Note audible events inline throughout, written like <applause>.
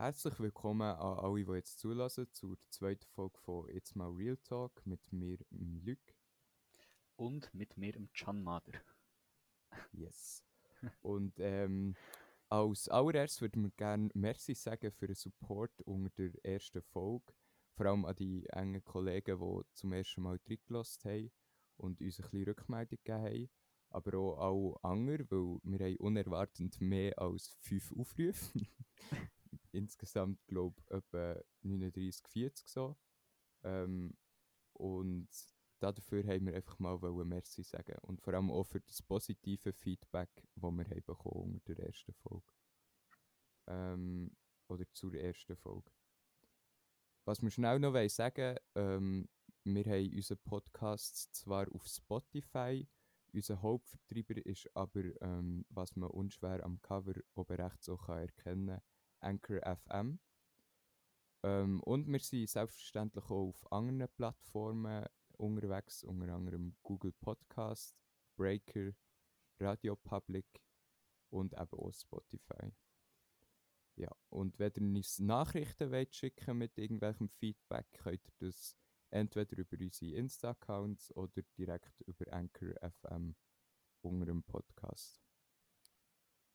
Herzlich willkommen an alle, die jetzt zulassen, zur zweiten Folge von Jetzt mal Real Talk mit mir, Luc. Und mit mir, Can Mader. Yes. Und ähm, als allererstes würde wir gerne Merci sagen für den Support unter der ersten Folge. Vor allem an die engen Kollegen, die zum ersten Mal reingelassen haben und uns ein bisschen Rückmeldung gegeben haben. Aber auch alle anderen, weil wir haben unerwartet mehr als fünf Aufrufe. <laughs> Insgesamt, glaube ich, etwa 39, 40 so. Ähm, und dafür haben wir einfach mal Merci sagen. Und vor allem auch für das positive Feedback, das wir haben bekommen unter der ersten Folge. Ähm, oder zur ersten Folge. Was wir schnell noch sagen ähm, wir haben unseren Podcast zwar auf Spotify, unser Hauptvertreiber ist aber, ähm, was man unschwer am Cover oben rechts auch kann erkennen Anchor FM. Ähm, und wir sind selbstverständlich auch auf anderen Plattformen unterwegs, unter anderem Google Podcast, Breaker, Radio Public und eben auch Spotify. Ja, und wenn ihr uns Nachrichten wollt schicken mit irgendwelchem Feedback, könnt ihr das entweder über unsere Insta-Accounts oder direkt über Anchor FM unter dem Podcast.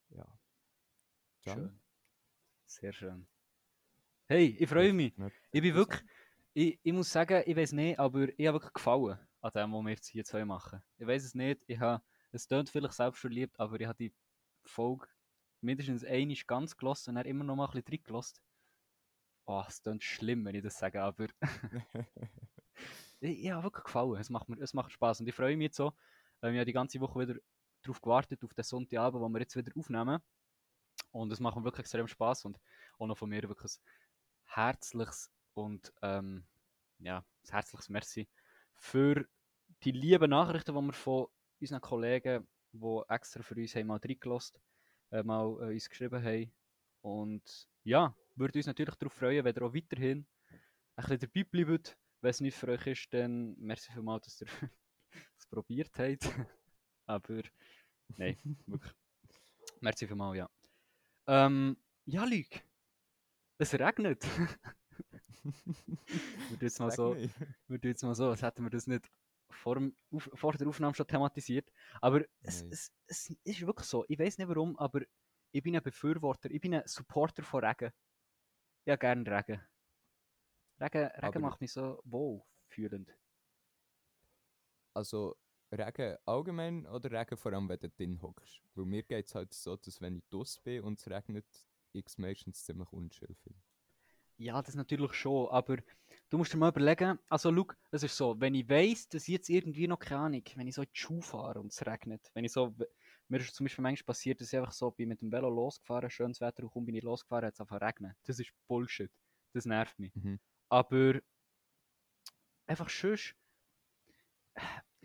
Ja. Can? Schön. Sehr schön. Hey, ich freue mich. Ich bin wirklich, ich, ich muss sagen, ich weiß nicht, aber ich habe wirklich gefallen an dem, was wir jetzt hier zwei machen. Ich weiß es nicht, ich habe, es klingt vielleicht selbstverliebt, aber ich habe die Folge mindestens einmal ganz gelassen und dann immer noch mal ein bisschen gelassen. Oh, es klingt schlimm, wenn ich das sage, aber <laughs> ich, ich habe wirklich gefallen. Es macht, mir, es macht Spaß und ich freue mich jetzt so. Ähm, ich habe die ganze Woche wieder darauf gewartet, auf den Sonntagabend, wo wir jetzt wieder aufnehmen. Und es macht mir wirklich extrem Spaß und auch noch von mir wirklich ein herzliches und ähm, ja, ein herzliches Merci für die lieben Nachrichten, die wir von unseren Kollegen, die extra für uns haben, mal reingelassen äh, mal äh, uns geschrieben haben. Und ja, würde uns natürlich darauf freuen, wenn ihr auch weiterhin ein bisschen dabei bleibt. Wenn es nicht für euch ist, dann merci vielmals, dass ihr <laughs> es probiert habt. <laughs> Aber nein, wirklich. Merci vielmals, ja. Ähm, ja, Luke. Es regnet. <laughs> wir jetzt mal so, wir jetzt mal so, als hätten wir das nicht vor, dem, auf, vor der Aufnahme schon thematisiert. Aber es, es, es, ist wirklich so. Ich weiß nicht warum, aber ich bin ein Befürworter, ich bin ein Supporter von Regen. Ich habe gerne Regen. Regen, Regen macht mich so wohlfühlend. Also Regen allgemein oder Regen vor allem, wenn du drin hockst? Weil mir geht es halt so, dass wenn ich draußen bin und es regnet, ich es meistens ziemlich unschön finde. Ja, das natürlich schon, aber du musst dir mal überlegen, also schau, es ist so, wenn ich weiss, dass jetzt irgendwie noch keine Ahnung, wenn ich so in die Schuhe fahre und es regnet, wenn ich so, mir ist zum Beispiel manchmal passiert, dass ich einfach so bin mit dem Velo losgefahren, schönes Wetter und bin ich losgefahren, hat es einfach regnet. Das ist Bullshit. Das nervt mich. Mhm. Aber einfach schön,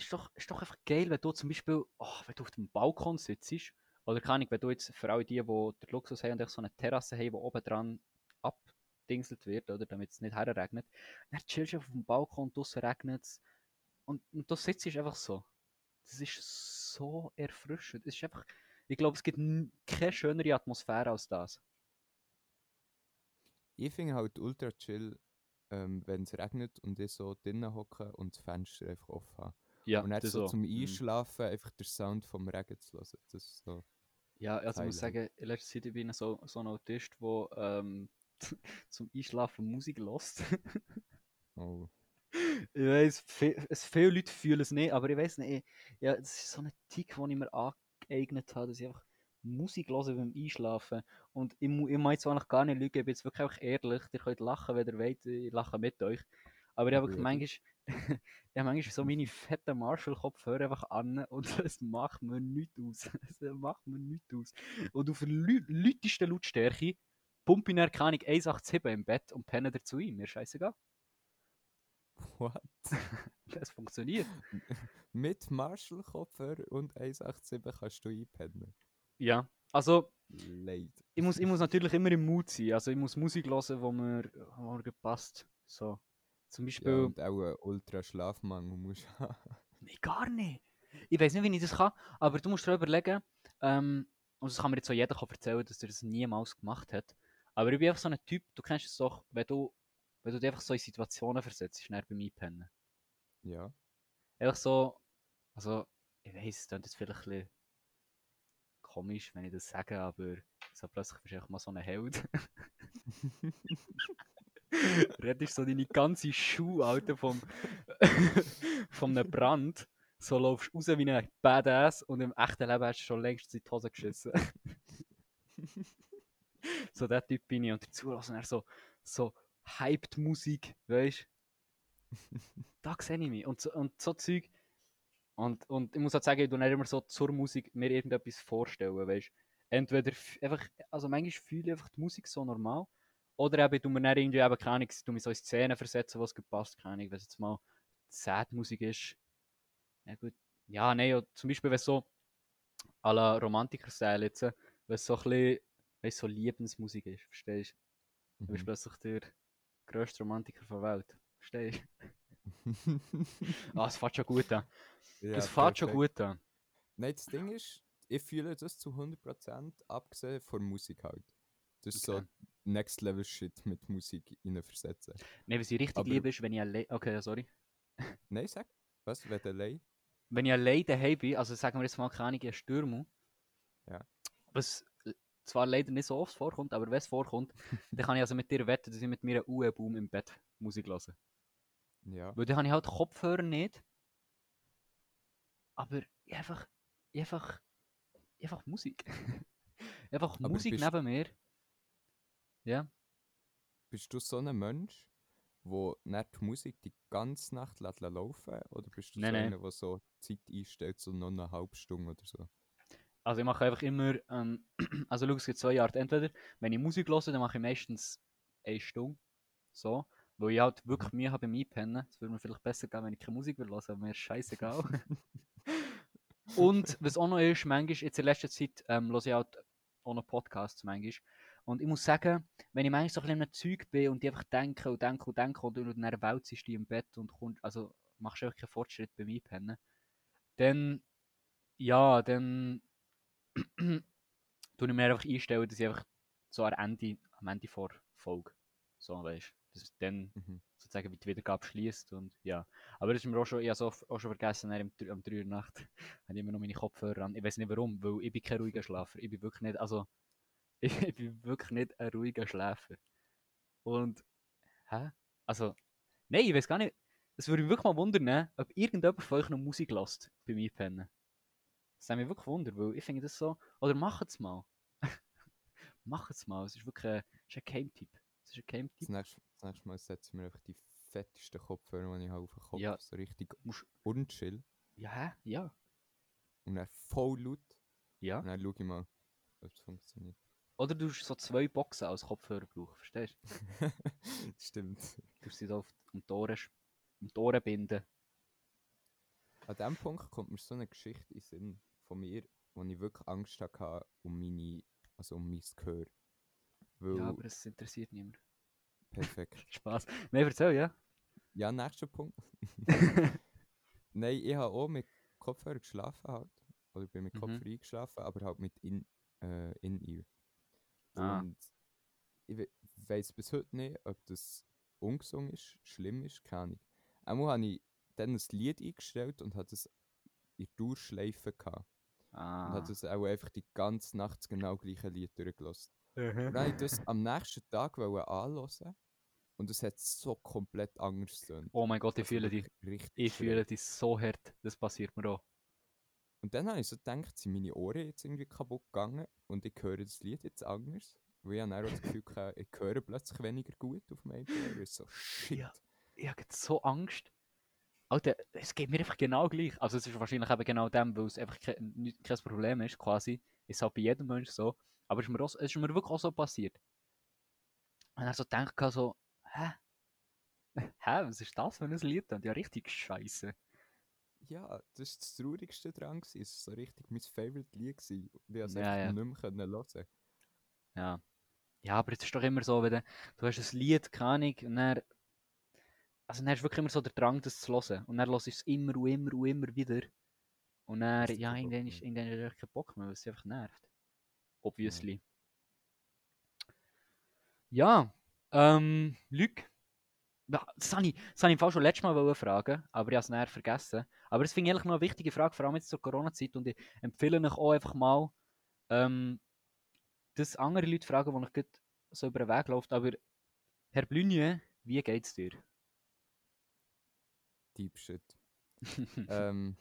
ist doch, ist doch einfach geil, wenn du zum Beispiel, oh, wenn du auf dem Balkon sitzt, oder keine Ahnung, wenn du jetzt für alle die, die den Luxus haben und so eine Terrasse haben, die oben dran abdingselt wird, oder, damit es nicht herregnet, dann chillst du auf dem Balkon und draussen regnet es und, und du sitzt einfach so. Das ist so erfrischend. Es ist einfach, ich glaube, es gibt keine schönere Atmosphäre als das. Ich finde halt ultra chill, ähm, wenn es regnet und ich so drinnen hocke und das Fenster einfach offen habe. Ja, und dann so, zum mhm. Einschlafen mhm. einfach den Sound vom Regen zu hören. Das ist so ja, also ich muss sagen, in letzter Zeit bin ich so, so ein Autist, der ähm, <laughs> zum Einschlafen Musik lässt. <laughs> oh. Ich weiß, es, viele Leute fühlen es nicht, aber ich weiß nicht, ja, das ist so ein Tick, den ich mir angeeignet habe, dass ich einfach Musik höre beim Einschlafen. Und ich, ich meine jetzt eigentlich gar nicht lügen, ich bin jetzt wirklich ehrlich, ihr könnt lachen, wenn ihr wollt, ich lache mit euch. Aber ich habe wirklich manchmal, habe manchmal so meine fetten Marshall-Kopfhörer einfach an und <laughs> es macht mir nichts aus. Es macht mir nichts aus. Und auf der lautesten Lautstärke pumpe ich dann, keine 1,87 im Bett und penne dazu ein. Mir scheißegal. <laughs> What? <laughs> das funktioniert. Mit Marshall-Kopfhörer und 1,87 kannst du einpennen. Ja, also Leid. Ich muss, ich muss natürlich immer im Mut sein. Also ich muss Musik hören, wo mir, wo mir passt. So. Zum Beispiel. Ja, und auch einen ultra Schlafmangel musst du <laughs> haben. Nein, gar nicht. Ich weiß nicht, wie ich das kann, aber du musst dir überlegen, ähm, und das kann mir jetzt auch jeder erzählen, dass er das niemals gemacht hat. Aber ich bin einfach so ein Typ, du kennst es doch, wenn du, wenn du dich einfach so in Situationen versetzt, schnell beim Einpennen. Ja. Einfach so, also, ich weiß, es klingt jetzt vielleicht ein bisschen komisch, wenn ich das sage, aber so plötzlich bist du einfach mal so ein Held. <laughs> <laughs> Rettest so deine ganze Schuhe, Alter, vom, <laughs> von einem Brand. So laufst du raus wie ein Badass und im echten Leben hast du schon längst in die Hose geschissen. <laughs> so der Typ bin ich und dazu lassen er so, so hyped Musik, weißt du? <laughs> da sehe ich mich. Und so, und so Zeug. Und, und ich muss halt sagen, ich tue nicht immer so zur Musik mir irgendetwas vorstellen, weißt du? Entweder einfach, also manchmal fühle ich einfach die Musik so normal. Oder eben, tue mir dann irgendwie eben, keine Ahnung, tue mich so in Szenen versetzen, was gepasst, keine Ahnung, wenn es jetzt mal sad Musik ist. Ja gut, ja, nein, ja, zum Beispiel, wenn so à la Romantiker-Style jetzt, wenn es so ein bisschen, weißt, so Liebensmusik ist, verstehst du? Du bist Mhm. plötzlich der grösste Romantiker der Welt. Verstehst du? <laughs> Ah, es fängt schon gut an. Ja, Es fängt schon gut an. Nein, das Ding ist, ich fühle das zu 100% abgesehen von Musik halt. Das ist Okay. so Next Level Shit mit Musik versetzen. Nein, was ich richtig Aber- liebe, ist, wenn ich allein. Okay, sorry. <laughs> Nein, sag. Was? Wenn du allein? Wenn ich allein daheim bin, also sagen wir jetzt mal keine Ahnung, Stürmer. Ja. Was zwar leider nicht so oft vorkommt, aber wenn es vorkommt, <laughs> dann kann ich also mit dir wetten, dass ich mit mir einen UE-Boom im Bett Musik höre. Ja. Weil dann habe ich halt Kopfhörer nicht. Aber ich einfach, ich einfach, ich einfach Musik. <laughs> einfach Aber Musik bist- neben mir. Ja. Bist du so ein Mensch, wo nicht die Musik die ganze Nacht lässt laufen Oder bist du Nein, so einer, der so Zeit einstellt, so noch eine halbe Stunde oder so? Also ich mache einfach immer, ähm, <clears throat> also schau, es gibt zwei Arten. Entweder, wenn ich Musik höre, dann mache ich meistens eine Stunde. So. Weil ich halt wirklich Mühe habe beim Einpennen. Es würde mir vielleicht besser gehen, wenn ich keine Musik will hören, aber mir ist scheißegal. <laughs> Und was auch noch ist, manchmal, jetzt in letzter Zeit, ähm, höre ich halt auch noch Podcasts manchmal. Und ich muss sagen, wenn ich manchmal so ein bisschen in einem Zeug bin und ich einfach denke und denke und denke und du dann wälzest du im Bett und kommst, also machst du einfach keinen Fortschritt beim Einpennen, dann, ja, dann <clears throat> tue ich mir einfach einstellen, dass ich einfach so am Ende, am Ende vor Folge, so weißt dass es dann Mhm. sozusagen wie die Wiedergabe schließt und ja. Aber das ist mir auch schon, ich habe so auch schon vergessen, am, am 3 Uhr Nacht <laughs> habe ich immer noch meine Kopfhörer an. Ich weiß nicht warum, weil ich bin kein ruhiger Schlafer. Ich bin wirklich nicht, also ich, bin wirklich nicht ein ruhiger Schläfer. Und, hä? Also, nein, ich weiß gar nicht, es würde mich wirklich mal wundern, ne, ob irgendjemand von euch noch Musik lässt beim Einpennen. Das würde mich wirklich wundern, weil ich finde das so, oder macht es mal. <laughs> macht es mal, es ist wirklich ein, es ist ein Geheimtipp. Es ist ein Das Geheimtipp. nächste, das nächste Mal setze ich mir einfach die fettesten Kopfhörer, die ich habe auf den Kopf Ja. So richtig Musst- unchill. Ja, hä? ja, Und dann voll laut. ja. Und dann schaue ich mal, ob es funktioniert. Oder du hast so zwei Boxen als Kopfhörer brauchen, verstehst du? <laughs> Stimmt. Du musst sie so auf um die Ohren, um die Ohren binden. An diesem Punkt kommt mir so eine Geschichte in den Sinn von mir, wo ich wirklich Angst hatte um meine, also um mein Gehör. Weil, Ja, aber es interessiert niemand. perfekt. <laughs> Spaß. Nein, erzähl, ja? Ja, nächster Punkt. <laughs> Nein, ich habe auch mit Kopfhörer geschlafen halt. Oder bin mit Mhm. Kopfhörer eingeschlafen, aber halt mit in, äh, In-Ear. Ah. Und ich we weiß bis heute nicht, ob das ungesund ist, schlimm ist, keine Ahnung. Einmal habe ich dann ein Lied eingestellt und hatte es in der Dauerschleife gehabt. Und Ah. hat es auch einfach die ganze Nacht das genau gleiche Lied durchgelassen. Und Mhm. dann wollte ich das am nächsten Tag wollen anhören und es hat so komplett anders getönt. Oh mein Gott, ich fühle dich. Richtig Ich fühle dich so hart. Das passiert mir auch. Und dann habe ich so gedacht, sind meine Ohren jetzt irgendwie kaputt gegangen und ich höre das Lied jetzt anders. Weil ich habe das Gefühl ich höre plötzlich weniger gut auf meinem. Ich so, shit. Ja. Ich habe jetzt so Angst. Alter, es geht mir einfach genau gleich. Also es ist wahrscheinlich eben genau dem, weil es einfach kein, kein Problem ist, quasi. Ist halt bei jedem Menschen so. Aber es ist mir, auch, es ist mir wirklich auch so passiert. Und dann so denke ich so, hä? <laughs> Hä, was ist das für ein Lied? Und ja, richtig scheiße. Ja, das war das Traurigste dran. Es war so richtig mein Favorite Lied. gewesen. Und ich konnte es Ja, ja. nicht mehr können hören. Ja. Ja, aber es ist doch immer so, wenn du, du hast ein Lied, keine Ahnung, und dann, also dann hast du wirklich immer so den Drang, das zu hören. Und dann hörst du es immer und immer und immer wieder. Und dann, du ja, irgendwann ist, irgendwann hast du keinen Bock mehr, weil es einfach nervt. Obviously. Ja, ähm, Luc, ja, das habe ich, das habe ich im Fall schon letztes Mal wollen fragen, aber ich habe es nachher vergessen. Aber das finde ich eigentlich noch eine wichtige Frage, vor allem jetzt zur Corona-Zeit. Und ich empfehle euch auch einfach mal, ähm, dass andere Leute fragen, die euch gerade so über den Weg laufen. Aber Herr Blünje, wie geht's dir? Deep Shit. <laughs> ähm,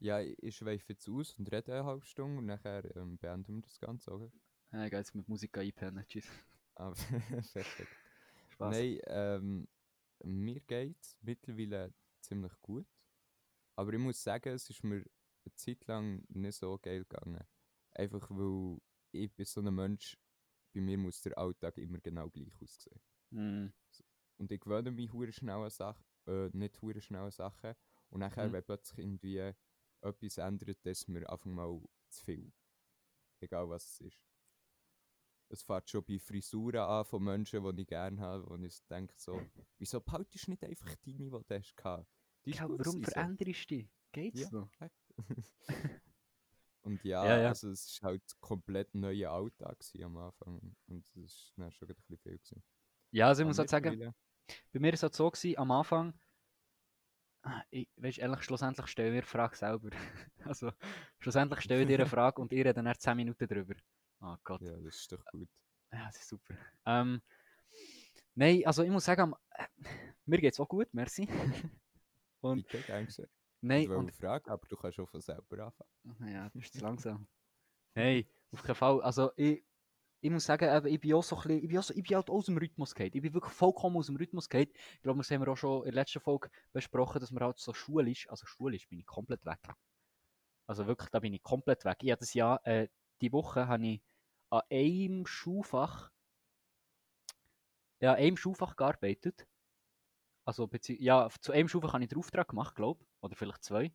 ja, ich schweife jetzt aus und rede eine halbe Stunde und nachher ähm, beenden wir das Ganze, oder? Ja, ich gehe jetzt mit Musik einpennen. Tschüss. Ah, <laughs> perfekt. Spaß. Nein, ähm, mir geht es mittlerweile ziemlich gut. Aber ich muss sagen, es ist mir eine Zeit lang nicht so geil gegangen. Einfach weil ich bin so ein Mensch, bei mir muss der Alltag immer genau gleich aussehen. Mm, Und ich gewöhne mich hure schnell an Sachen, äh, nicht hure schnell an Sachen. Und nachher, Mhm. wenn plötzlich irgendwie etwas ändert, das ist mir einfach mal zu viel. Egal was es ist. Es fängt schon bei Frisuren an von Menschen, die ich gerne habe, wo ich denke so, wieso behaltest du nicht einfach deine, die du hast gehabt? Die ist ja, warum veränderst du dich? Geht's Ja. noch? <laughs> Und ja, Ja, ja. also es war halt komplett neuer Alltag am Anfang. Und das war dann schon ein bisschen viel. Gewesen. Ja, also ich muss halt sagen, bei mir war es halt so gewesen, am Anfang, ich, weißt, ehrlich, schlussendlich stelle ich mir die Frage selber. <laughs> also, schlussendlich stelle ich dir eine <laughs> Frage und ihr redet dann erst 10 Minuten drüber. Oh Gott. Ja, das ist doch gut. Ja, das ist super. Ähm, nein, also ich muss sagen, äh, mir geht es auch gut, merci. <laughs> und Bitte, geschehen. nein, Ich und fragen, aber du kannst schon von selber anfangen. Ja, du bist zu langsam. Nein, auf keinen Fall. Also ich, ich muss sagen, ich bin auch so ein bisschen, ich bin, auch so, ich bin halt aus dem Rhythmus gefallen. Ich bin wirklich vollkommen aus dem Rhythmus gefallen. Ich glaube, das haben wir auch schon in der letzten Folge besprochen, dass man halt so schulisch, also schulisch bin ich komplett weg. Also wirklich, da bin ich komplett weg. Ich habe das Jahr, äh, die Woche habe ich an einem Schulfach, ja, einem Schulfach gearbeitet. Also, ja, zu einem Schulfach habe ich den Auftrag gemacht, glaube ich. Oder vielleicht zwei.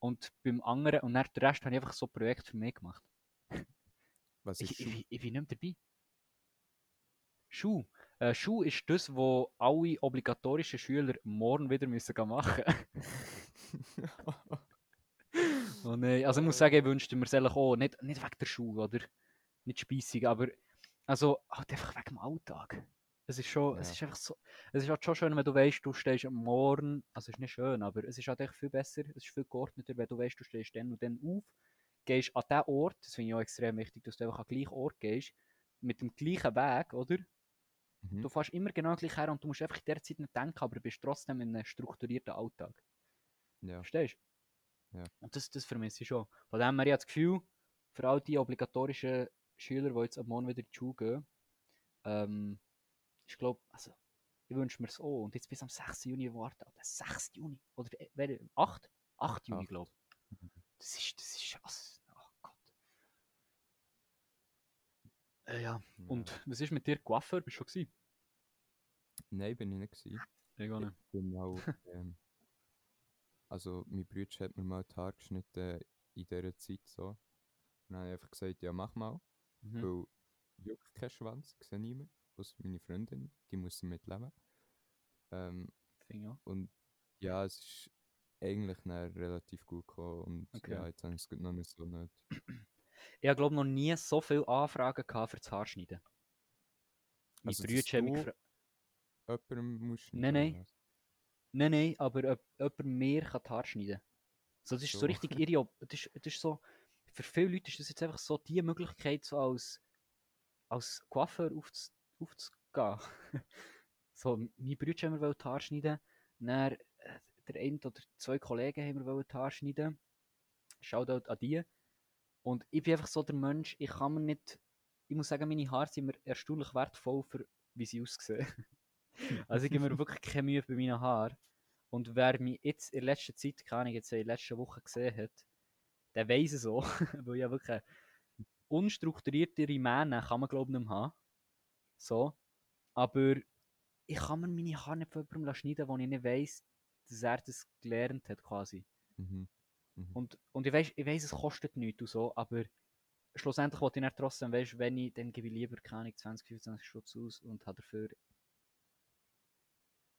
Und beim anderen, und dann den Rest habe ich einfach so Projekt für mich gemacht. <laughs> Was ist Ich, ich, ich, bin nicht mehr dabei. Schuh. Äh, Schuh ist das, was alle obligatorischen Schüler morgen wieder müssen machen <laughs> Oh nein, also ich muss sagen, ich wünschte mir es ehrlich auch. Nicht, nicht wegen der Schule, oder? Nicht speissig, aber also halt einfach wegen dem Alltag. Es ist schon, es Ja. ist einfach so, es ist halt schon schön, wenn du weißt, du stehst am Morgen, also es ist nicht schön, aber es ist halt echt viel besser, es ist viel geordneter, wenn du weißt, du stehst dann und dann auf, gehst an den Ort, das finde ich auch extrem wichtig, dass du einfach an den gleichen Ort gehst, mit dem gleichen Weg, oder? Mhm. Du fährst immer genau gleich her und du musst einfach in der Zeit nicht denken, aber bist trotzdem in einem strukturierten Alltag. Ja. Verstehst du? Ja. Und das, das vermisse ich schon. Von dem her, ich habe das Gefühl, für all die obligatorischen Schüler, die jetzt am Morgen wieder in die Schule gehen, ähm, ich glaube, also, ich wünsche mir es auch. Und jetzt bis am 6. Juni warten. Alter, 6. Juni? Oder äh, wer- 8? 8 Juni, glaube ich. Das ist, das ist, also, oh Gott. Äh, ja, Ja. und was ist mit dir? Coiffeur, bist du schon gewesen? Nein, bin ich nicht. Gewesen. Ich auch nicht. Ich bin auch, <laughs> ähm, also mein Bruder hat mir mal die Haare geschnitten in dieser Zeit so. Und dann habe ich einfach gesagt, ja mach mal, Mhm. weil juckt kein Schwanz, sehe niemand, außer meine Freundin, die muss damit leben. Ähm, auch. und ja, es ist eigentlich relativ gut gekommen und Okay. ja, jetzt habe ich es noch nicht so nicht. Ich habe, glaube noch nie so viele Anfragen gehabt für das Haarschneiden. Mein Also, Bruder hat mich gefragt. Jemandem musst du Nein, nein. Nein, nein, aber ob jemand mehr kann die Haare schneiden so, Das ist so, So. richtig ihre. Op- Das ist, das ist so. Für viele Leute ist das jetzt einfach so die Möglichkeit, so als, als Coiffeur aufz, aufzugehen. <laughs> so, mein Bruder haben wir die Haare schneiden. Dann, äh, der eine oder zwei Kollegen haben wir die Haare schneiden. Shoutout an die. Und ich bin einfach so der Mensch, ich kann mir nicht. Ich muss sagen, meine Haare sind mir erstaunlich wertvoll, für wie sie aussehen. <laughs> also ich gebe mir wirklich keine Mühe bei meinen Haaren. Und wer mich jetzt in letzter Zeit, keine Ahnung, jetzt in der letzten Woche gesehen hat, der weiss es auch. <laughs> Weil ja wirklich unstrukturiertere Mähne kann man glaube ich nicht mehr haben. So. Aber ich kann mir meine Haare nicht von jemandem schneiden, wo ich nicht weiss, dass er das gelernt hat quasi. Mhm. Mhm. Und, und ich weiß, ich weiss, es kostet nichts und so, aber schlussendlich wollte ich dann trotzdem, weißt, wenn ich, dann gebe ich lieber, keine Ahnung, 20, 25 Schutz aus und habe dafür,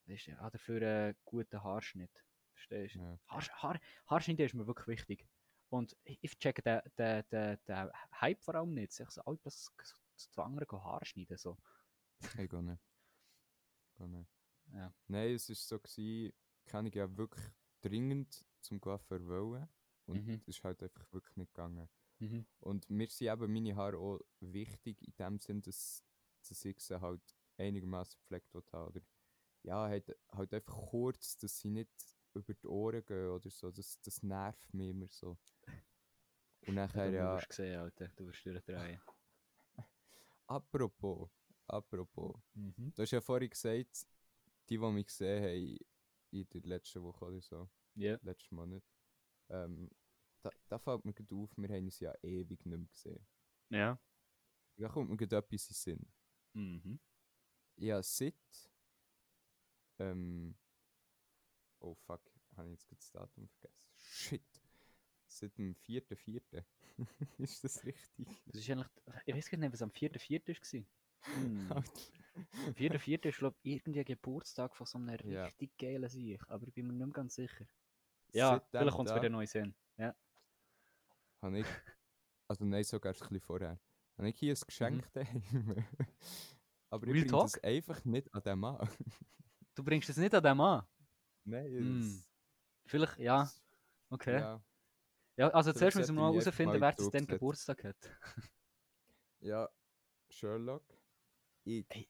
weißt du, dafür einen guten Haarschnitt. Verstehst du? ja. Haar, Haar, Haarschnitt ist mir wirklich wichtig. Und ich, checke den, den, den, den Hype vor allem nicht. Ich so, alle das zu anderen Haare schneiden. So. <laughs> Ich gehe nicht. Nicht. Ja. Nein, es war so, gewesen, kann ich ja wirklich dringend zum Coiffeur wollen. Und Mhm. es ist halt einfach wirklich nicht gegangen. Mhm. Und mir sind eben meine Haare auch wichtig in dem Sinn, dass, dass ich sie halt einigermaßen gepflegt haben. Oder ja, halt, halt einfach kurz, dass sie nicht über die Ohren gehen oder so. Das, das nervt mich immer so. Und nachher du ja, wirst gesehen, Alter. Du wirst durchdrehen. <laughs> apropos, apropos. Mhm. Du hast ja vorhin gesagt, die, die mich gesehen haben in der letzten Woche oder so, Ja. letzten Monat, ähm, da, da fällt mir gerade auf, wir haben uns ja ewig nicht mehr gesehen. Ja. Da kommt mir gerade etwas in Sinn. Mhm. Ja, seit. Ähm. Oh fuck, habe ich jetzt gerade das Datum vergessen. Shit. Seit dem 4.4. <laughs> ist das richtig? Das ist eigentlich. Ich weiß gar nicht, was am 4.4. war. <laughs> Hm. Am 4.4. ist, glaube ich, irgendwie ein Geburtstag von so einem Ja. richtig geilen Sieg. Aber ich bin mir nicht mehr ganz sicher. Ja, Seitdem vielleicht kommt es wieder neu sehen. Ja. Habe ich. Also nein, sogar ein bisschen vorher. Habe ich hier ein Geschenk daheim. <laughs> Aber ich bringe das einfach nicht an den Mann. Du bringst es nicht an den Mann. nein, Hm. es- Vielleicht, ja. es- Okay. Ja, Ja, also zuerst müssen wir mal herausfinden, wer das denn Geburtstag hat. ja, Sherlock. Ich. Hey.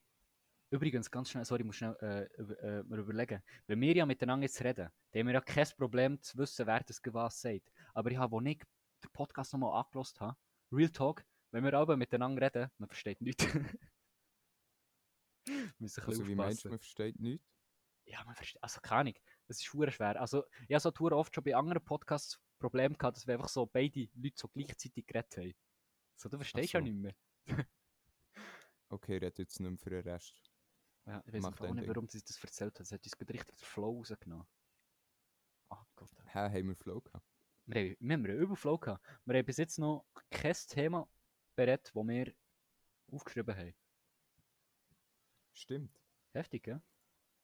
Übrigens, ganz schnell, sorry, ich muss schnell äh, über, äh, mir überlegen. Wenn wir ja miteinander jetzt reden, dann haben wir ja kein Problem zu wissen, wer das was sagt. Aber ich habe, als ich den Podcast nochmal angelost habe, Real Talk, wenn wir aber miteinander reden, man versteht nichts. <laughs> Wir müssen ein Also wie meinst du, man versteht nichts? Ja, man versteht, also keine Ahnung, das ist schwer schwer. Also, ich habe so tour oft schon bei anderen Podcasts Problem gehabt, dass wir einfach so beide Leute so gleichzeitig geredet haben. So, du verstehst ja so. nicht mehr. <laughs> Okay, red jetzt nicht mehr für den Rest. Ja, ich weiß auch nicht, warum sie das erzählt hat. Sie hat uns gerade richtig den Flow rausgenommen. Ah Gott. Hä, haben wir Flow gehabt? Wir haben, wir haben einen Überflow gehabt. Wir haben bis jetzt noch kein Thema berät, das wir aufgeschrieben haben. Stimmt. Heftig, ja?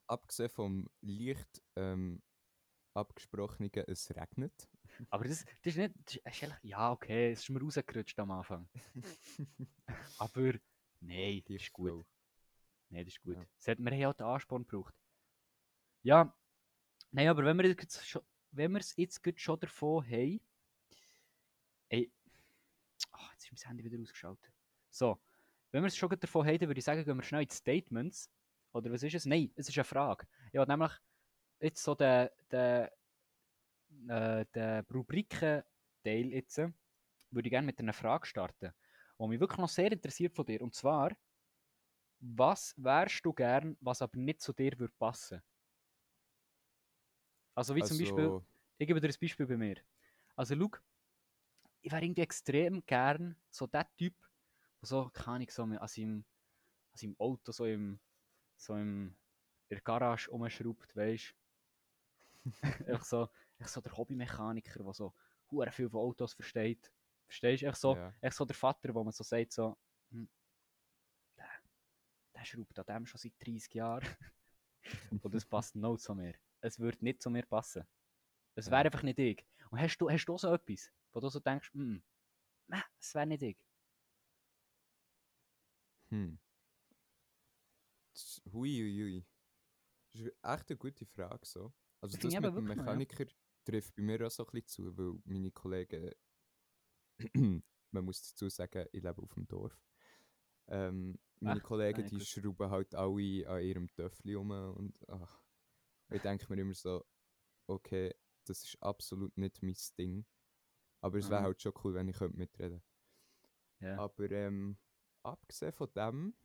Abgesehen vom leicht ähm, abgesprochenen, es regnet. Aber das, das ist nicht. Das ist eigentlich, ja, okay, es ist mir rausgerutscht am Anfang. <laughs> Aber nein, das ist gut. Nein, das ist gut. Ja. Es hat, wir haben auch den Ansporn gebraucht. Ja, nein, aber wenn wir jetzt schon, wenn wir es jetzt schon davon haben, ey, ach, jetzt ist mein Handy wieder ausgeschaltet. So, wenn wir es schon davon haben, dann würde ich sagen, gehen wir schnell in die Statements. Oder was ist es? Nein, es ist eine Frage. Ja, nämlich jetzt so der, der, äh, der Rubriken-Teil jetzt, äh, würde ich gerne mit einer Frage starten, die mich wirklich noch sehr interessiert von dir. Und zwar, was wärst du gern, was aber nicht zu dir würde passen? Also wie zum Beispiel, Also, ich gebe dir ein Beispiel bei mir. Also schau, ich wäre irgendwie extrem gern so der Typ, der so, keine Ahnung, so an seinem, an seinem Auto so im, so im, in der Garage rumschraubt, weißt <laughs> Einfach so, so der Hobbymechaniker, der so hure viel von Autos versteht. Verstehst du? Echt so, Ja. echt so der Vater, wo man so sagt, so, hm, der, der schraubt an dem schon seit 30 Jahren. <laughs> Und es passt noch zu mir. Es würde nicht zu mir passen. Es wäre Ja. einfach nicht ich. Und hast du, hast du so etwas, wo du so denkst, hm, nein, es wäre nicht ich. hm. Das- Hui, hui, hui. Das ist echt eine gute Frage so. Also das mit dem wirklich noch, ja. Trifft bei mir auch so ein bisschen zu, weil meine Kollegen, man muss dazu sagen, ich lebe auf dem Dorf. Ähm, meine Ach, Kollegen, ah, ja, die gut. schrauben halt alle an ihrem Töffel rum und ach, ich denke mir immer so, okay, das ist absolut nicht mein Ding. Aber es wäre Aha. halt schon cool, wenn ich könnte mitreden Ja. Aber ähm, abgesehen von dem,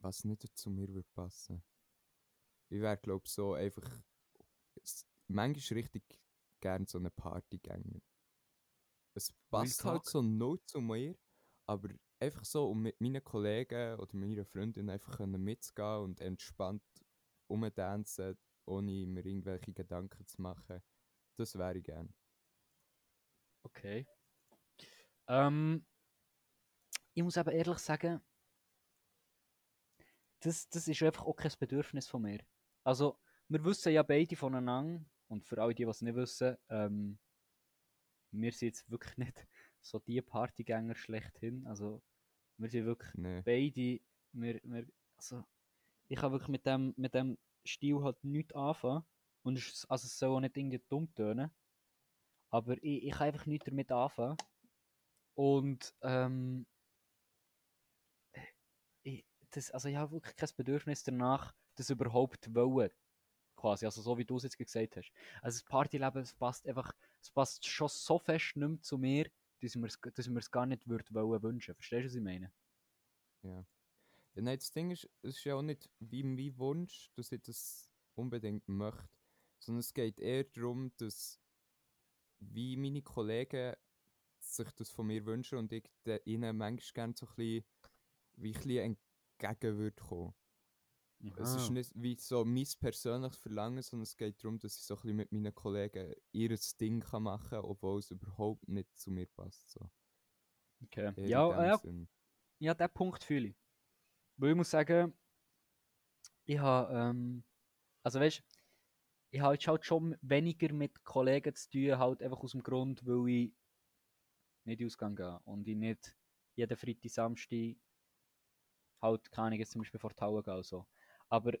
was nicht zu mir würde passen. Ich wäre, glaube ich, so einfach manchmal richtig gern so eine Partygänger. Es passt halt so null zu mir, aber einfach so, um mit meinen Kollegen oder meiner Freundin einfach mitzugehen und entspannt umdanzen, ohne mir irgendwelche Gedanken zu machen, das wäre ich gern. Okay. Ähm, ich muss aber ehrlich sagen, das, das ist einfach auch kein Bedürfnis von mir. Also, wir wissen ja beide voneinander, und für alle, die was nicht wissen, ähm, wir sind jetzt wirklich <laughs> nicht so die Partygänger schlechthin. Also, wir sind wirklich Nee. beide wir, wir, also, ich kann wirklich mit dem, mit dem Stil halt nichts anfangen. Und es, also es soll auch nicht irgendwie dumm tönen. Aber ich, ich kann einfach nichts damit anfangen. Und ähm, ich, das, also ich habe wirklich kein Bedürfnis danach, das überhaupt wollen. Quasi, also so wie du es jetzt gesagt hast. Also das Partyleben, es passt einfach, es passt schon so fest nicht mehr zu mir, dass mir es, es gar nicht würde wollen wünschen. Verstehst du, was ich meine? Ja. ja nein, das Ding ist, es ist ja auch nicht wie mein Wunsch, dass ich das unbedingt möchte, sondern es geht eher darum, dass wie meine Kollegen sich das von mir wünschen und ich ihnen manchmal gerne so ein bisschen, wie ein bisschen entgegen würde kommen. Es ist nicht wie so mein persönliches Verlangen, sondern es geht darum, dass ich so ein bisschen mit meinen Kollegen ihr Ding kann machen kann, obwohl es überhaupt nicht zu mir passt. So. Okay. Eher Ja, ja, Sinn. ja, den Punkt fühle ich. Weil ich muss sagen, ich habe, ähm, also weißt ich habe jetzt halt schon weniger mit Kollegen zu tun, halt einfach aus dem Grund, weil ich nicht ausgegangen gehe und ich nicht jeden Freitag, Samstag halt, keine Ahnung, jetzt zum Beispiel vor die Halle gehe oder so. Aber,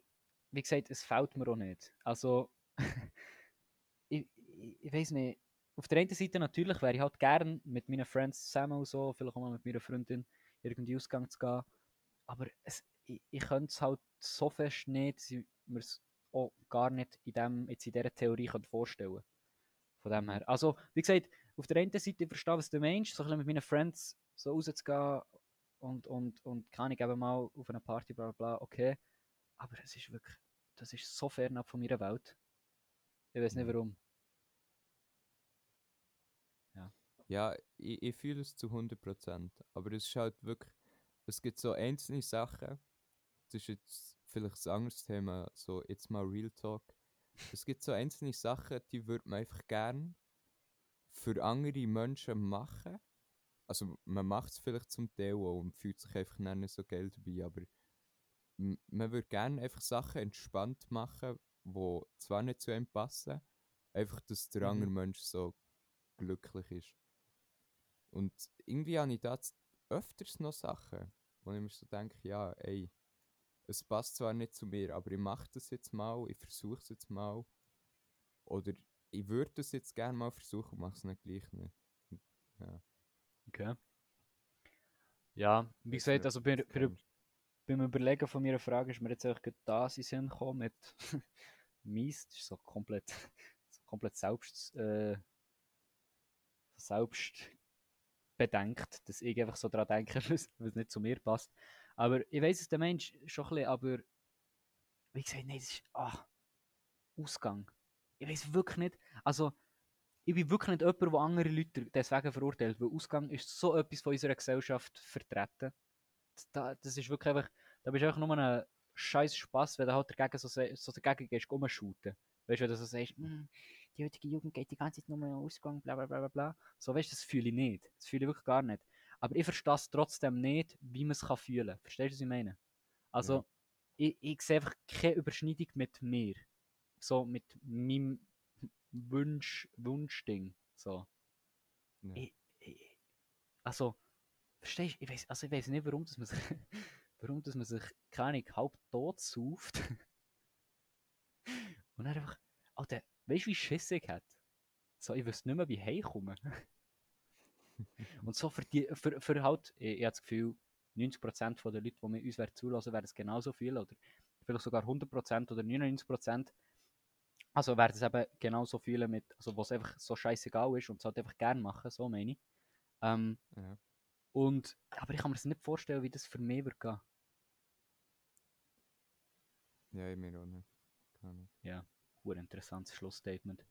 wie gesagt, es fällt mir auch nicht. Also, <laughs> ich, ich, ich weiß nicht, auf der einen Seite natürlich wäre ich halt gern mit meinen Friends zusammen und so, vielleicht auch mal mit meiner Freundin irgendwie ausgegangen zu gehen. Aber es, ich, ich könnte es halt so fest nicht, dass ich mir es auch gar nicht in, dem, jetzt in dieser Theorie könnte vorstellen Von dem her. Also, wie gesagt, auf der einen Seite ich verstehe, was du meinst, so ein bisschen mit meinen Friends so rauszugehen und, und, und kann ich eben mal auf eine Party, bla bla, okay. Aber es ist wirklich, das ist so fernab von meiner Welt. Ich weiß nicht Ja. warum. Ja, ich, ich fühle es zu 100%. Aber es ist halt wirklich, es gibt so einzelne Sachen, das ist jetzt vielleicht ein anderes Thema, so jetzt mal Real Talk. Es gibt so einzelne Sachen, die würde man einfach gern für andere Menschen machen. Also man macht es vielleicht zum Teil auch und fühlt sich einfach nicht so geil dabei, aber man würde gerne einfach Sachen entspannt machen, die zwar nicht zu einem passen, einfach, dass der Mhm. andere Mensch so glücklich ist. Und irgendwie habe ich da öfters noch Sachen, wo ich mir so denke, ja, ey, es passt zwar nicht zu mir, aber ich mache das jetzt mal, ich versuche es jetzt mal. Oder ich würde das jetzt gerne mal versuchen und mache es nicht gleich nicht. Ja, Okay. Ja, wie gesagt, also bei, bei, beim Überlegen von meiner Frage ist mir jetzt gerade das in Sinn gekommen mit <laughs> mies, das ist so komplett, <laughs> so komplett selbst, äh, selbst bedenkt, dass ich einfach so daran denke, <laughs> was, was nicht zu mir passt. Aber ich weiß es der Mensch schon ein bisschen, aber wie gesagt, nein, das ist, ah, Ausgang. Ich weiß wirklich nicht, also ich bin wirklich nicht jemand, der andere Leute deswegen verurteilt, weil Ausgang ist so etwas von unserer Gesellschaft vertreten. Das, da- das ist wirklich einfach, da bist du einfach nur ein scheiß Spaß, wenn du halt dagegen so, so dagegen gehst, rumshooten. Weißt du, wenn du so sagst, «Hm, die heutige Jugend geht die ganze Zeit nur in Ausgang, bla bla bla bla bla. So, weißt du, das fühle ich nicht. Das fühle ich wirklich gar nicht. Aber ich verstehe es trotzdem nicht, wie man es kann fühlen. Verstehst du, was ich meine? Also, Ja. ich, ich sehe einfach keine Überschneidung mit mir. So, mit meinem Wunsch, Wunschding. So. ja. Ich, ich, also, verstehst du? Ich weiß also ich weiß nicht, warum, dass man sich, <laughs> <laughs> warum dass man sich, keine Ahnung, halb tot sauft. <laughs> Und dann einfach, Alter, weißt du, wie Schiss ich hat? So, ich weiß nicht mehr, wie ich heimkomme. <laughs> Und so für die, für, für halt, ich, ich habe das Gefühl, 90% von den Leuten, die mir uns werden zulassen, werden es genauso viel oder vielleicht sogar 100% oder 99%. Also werden es eben genauso viele mit, also was einfach so scheißegal ist und es halt einfach gern machen, so meine ich. Ähm, Ja. Und, aber ich kann mir das nicht vorstellen, wie das für mich wird gehen. ja, ich mir auch nicht. Keine. Ja, ein interessantes Schlussstatement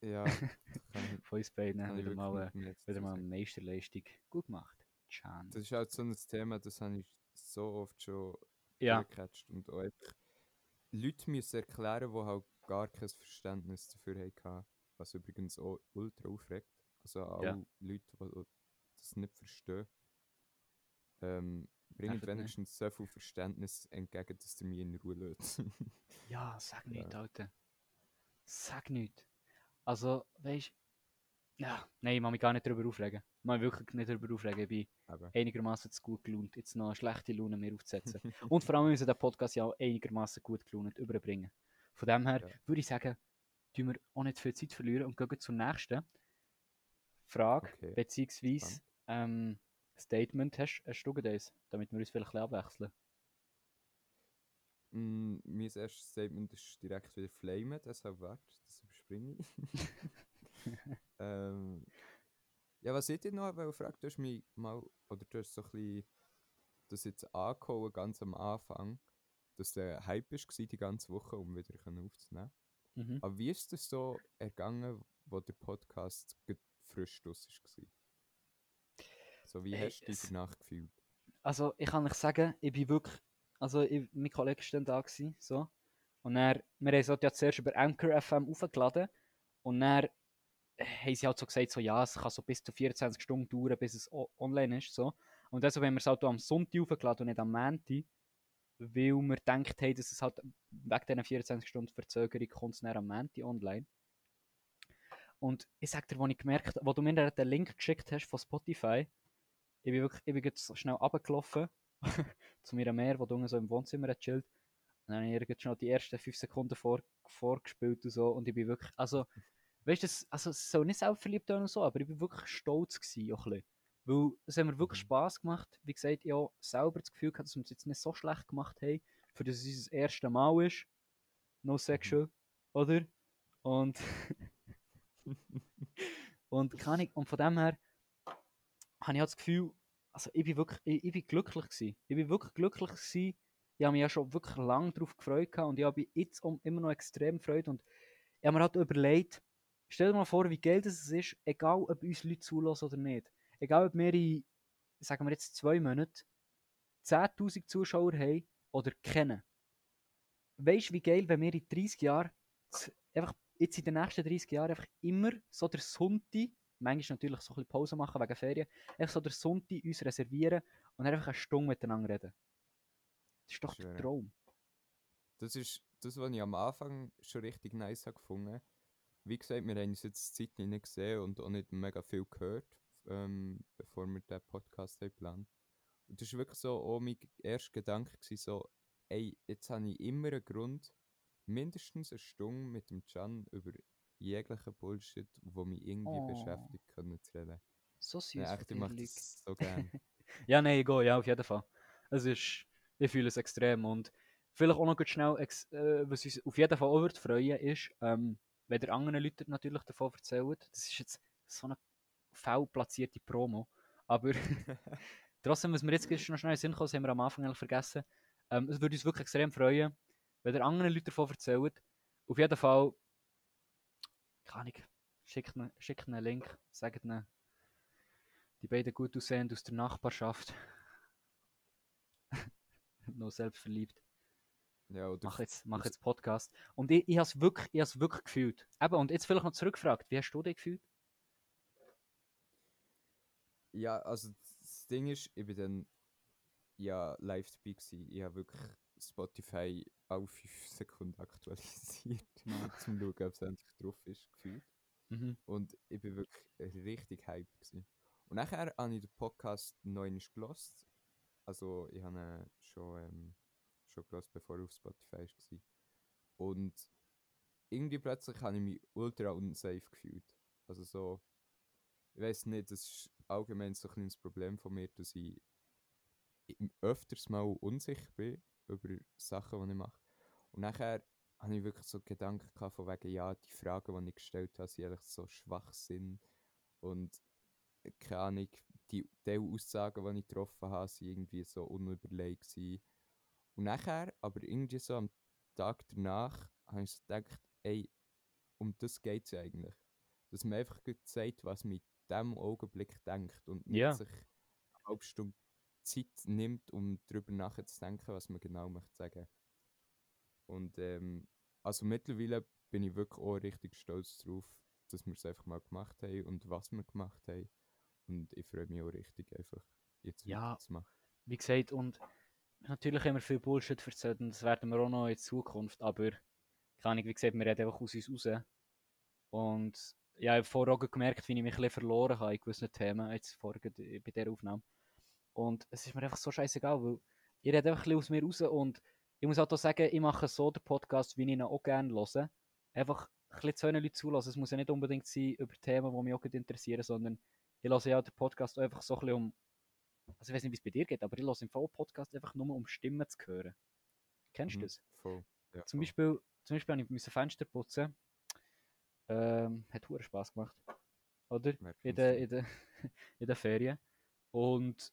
Ja, <laughs> kann ich, von uns beiden. Wieder mal, äh, wieder mal eine. Meisterleistung gut gemacht. Chan. Das ist halt so ein Thema, das habe ich so oft schon Ja, gecatcht und auch einfach Leute müssen erklären, die halt gar kein Verständnis dafür hatten, was übrigens auch ultra aufregt. Also alle Ja. Leute, die das nicht verstehen, ähm, nicht. wenigstens so viel Verständnis entgegen, dass ihr mich in Ruhe lässt. <laughs> ja, sag nicht, Ja. Alter. Sag nicht. Also, weißt Ja, nein, ich muss mich gar nicht darüber aufregen. Ich muss mich wirklich nicht darüber aufregen. Ich bin einigermaßen zu gut gelaunt, jetzt noch eine schlechte Laune mehr aufzusetzen. <laughs> Und vor allem müssen wir den Podcast ja auch einigermaßen gut gelaunt überbringen. Von dem her Ja. würde ich sagen, tun wir auch nicht viel Zeit verlieren und gehen zur nächsten Frage, Okay. beziehungsweise ähm, Statement. Hast, hast du das, damit wir uns vielleicht ein abwechseln? Mm, mein erstes Statement ist direkt wieder Flamen, deshalb warte, das überspringe ich. <laughs> <laughs> ähm, ja, was ich dir noch fragen, du hast mich mal, oder du hast so ein bisschen das jetzt angehauen, ganz am Anfang, dass der Hype war die ganze Woche, um wieder aufzunehmen. Mhm. Aber wie ist es so ergangen, wo der Podcast frisch draus war? So, wie Ey, hast du dich danach gefühlt? Also, ich kann euch sagen, ich bin wirklich. Also, ich, mein Kollege war dann da. Gewesen, so. Und dann, wir haben es halt ja zuerst über Anchor FM aufgeladen. Und dann äh, haben sie halt so gesagt, so, ja, es kann so bis zu 24 Stunden dauern, bis es online ist. So. Und deshalb haben wir es halt am Sonntag aufgeladen und nicht am Montag. Weil wir gedacht haben, dass es halt wegen diesen 24 Stunden Verzögerung kommt es dann am Montag online. Und ich sag dir, wo ich gemerkt wo du mir dann den Link geschickt hast von Spotify, ich bin wirklich ich bin jetzt so schnell runtergelaufen <laughs> zu meiner Meer, die unten so im Wohnzimmer hat chillt. Und dann habe ich gerade schnell die ersten 5 Sekunden vor, vorgespielt und so. Und ich bin wirklich, also, weißt du, es- also, es soll nicht selbstverliebt sein und so, aber ich bin wirklich stolz gewesen, auch ein bisschen. Weil es hat mir wirklich Mhm. Spass gemacht. Wie gesagt, ich habe selber das Gefühl gehabt, dass wir es jetzt nicht so schlecht gemacht haben, für das es unser erstes Mal ist. No sexual, oder? Und, <laughs> und kann ich, und von dem her habe ich das Gefühl, also ich bin wirklich, ich, ich bin glücklich gewesen. Ich bin wirklich glücklich gewesen. Ich habe mich ja schon wirklich lange darauf gefreut und ich habe jetzt immer noch extrem Freude und ich habe mir halt überlegt, stell dir mal vor, wie geil das ist, egal ob uns Leute zulassen oder nicht. Egal ob wir in, sagen wir jetzt zwei Monaten, 10'000 Zuschauer haben oder kennen. Weißt du, wie geil, wenn wir in 30 Jahren, einfach jetzt in den nächsten 30 Jahren einfach immer so der Sonntag, manchmal natürlich so ein bisschen Pause machen wegen Ferien, einfach so der Sonntag uns reservieren und einfach eine Stunde miteinander reden. Das ist doch der Schön. Traum. Das ist das, was ich am Anfang schon richtig nice habe gefunden. Wie gesagt, wir haben uns jetzt die Zeit nicht gesehen und auch nicht mega viel gehört, ähm, bevor wir den Podcast geplant. Und das war wirklich so auch mein erster Gedanke, gewesen, so, ey, jetzt habe ich immer einen Grund, mindestens eine Stunde mit dem Can über jeglichen Bullshit, wo mich irgendwie Oh. beschäftigt, können zu reden. So süß. Ja, echt, ich mache das so gerne. <laughs> Ja, nein, ich gehe, ja, auf jeden Fall. Es ist, ich fühle es extrem und vielleicht auch noch ganz schnell, äh, was uns auf jeden Fall auch wird freuen ist, ähm, wenn ihr anderen Leuten natürlich davon erzählt. Das ist jetzt so eine faul platzierte Promo, aber <laughs> trotzdem, was mir jetzt noch schnell in den Sinn kommt, das haben wir am Anfang eigentlich vergessen, ähm, es würde uns wirklich extrem freuen, wenn ihr anderen Leuten davon erzählt. Auf jeden Fall, keine Ahnung, schickt ihnen, schickt ihnen einen Link, sagt ihnen, die beiden gut aussehend aus der Nachbarschaft. <laughs> noch selbstverliebt. ja, oder Mach jetzt, mach jetzt Podcast. Und ich, ich habe es wirklich, ich wirklich gefühlt. Eben, und jetzt vielleicht noch zurückgefragt, wie hast du dich gefühlt? Ja, also das Ding ist, ich bin dann ja live dabei gewesen. Ich habe wirklich Spotify alle <laughs> 5 Sekunden aktualisiert, um zu schauen, ob es endlich drauf ist, gefühlt. Mhm. Und ich bin wirklich richtig hyped gewesen. Und nachher habe ich den Podcast neu gelost. Also ich habe ihn schon, ähm, schon gelost, bevor er auf Spotify war. Und irgendwie plötzlich habe ich mich ultra unsafe gefühlt. Also so, ich weiß nicht, das ist allgemein so ein kleines Problem von mir, dass ich öfters mal unsicher bin über Sachen, die ich mache. Und nachher habe ich wirklich so Gedanken gehabt, von wegen, ja, die Fragen, die ich gestellt habe, sind eigentlich so Schwachsinn. Und keine Ahnung, die, die Aussagen, die ich getroffen habe, sind irgendwie so unüberlegt gewesen. Und nachher, aber irgendwie so am Tag danach, habe ich so gedacht, ey, um das geht es eigentlich. Dass man einfach gut sagt, was man in diesem Augenblick denkt und nicht Ja. sich eine halbe Stunde Zeit nimmt, um darüber nachzudenken, was man genau möchte sagen. Und ähm, also mittlerweile bin ich wirklich auch richtig stolz darauf, dass wir es einfach mal gemacht haben und was wir gemacht haben. Und ich freue mich auch richtig, einfach jetzt Ja. weiterzumachen. Wie gesagt, und natürlich haben wir viel Bullshit erzählt und das werden wir auch noch in Zukunft, aber keine wie gesagt, wir reden einfach aus uns raus. Und ja, ich habe vorher auch gemerkt, wie ich mich ein bisschen verloren habe in gewissen Themen, jetzt vorher bei dieser Aufnahme. Und es ist mir einfach so scheißegal, weil ich rede einfach ein bisschen aus mir raus und ich muss auch da sagen, ich mache so den Podcast, wie ich ihn auch gerne höre. Einfach ein bisschen zu Leuten zulassen. Es muss ja nicht unbedingt sein über Themen, die mich auch interessieren, sondern ich lasse ja den Podcast einfach so ein bisschen um, also ich weiß nicht, wie es bei dir geht, aber ich lasse im Podcast einfach nur um Stimmen zu hören. Kennst du Mhm, das? Voll. Ja, Zum. Beispiel, zum Beispiel habe ich Fenster putzen. Ähm, hat hure Spaß gemacht. Oder? In der, in, <laughs> der, in der Ferien. Und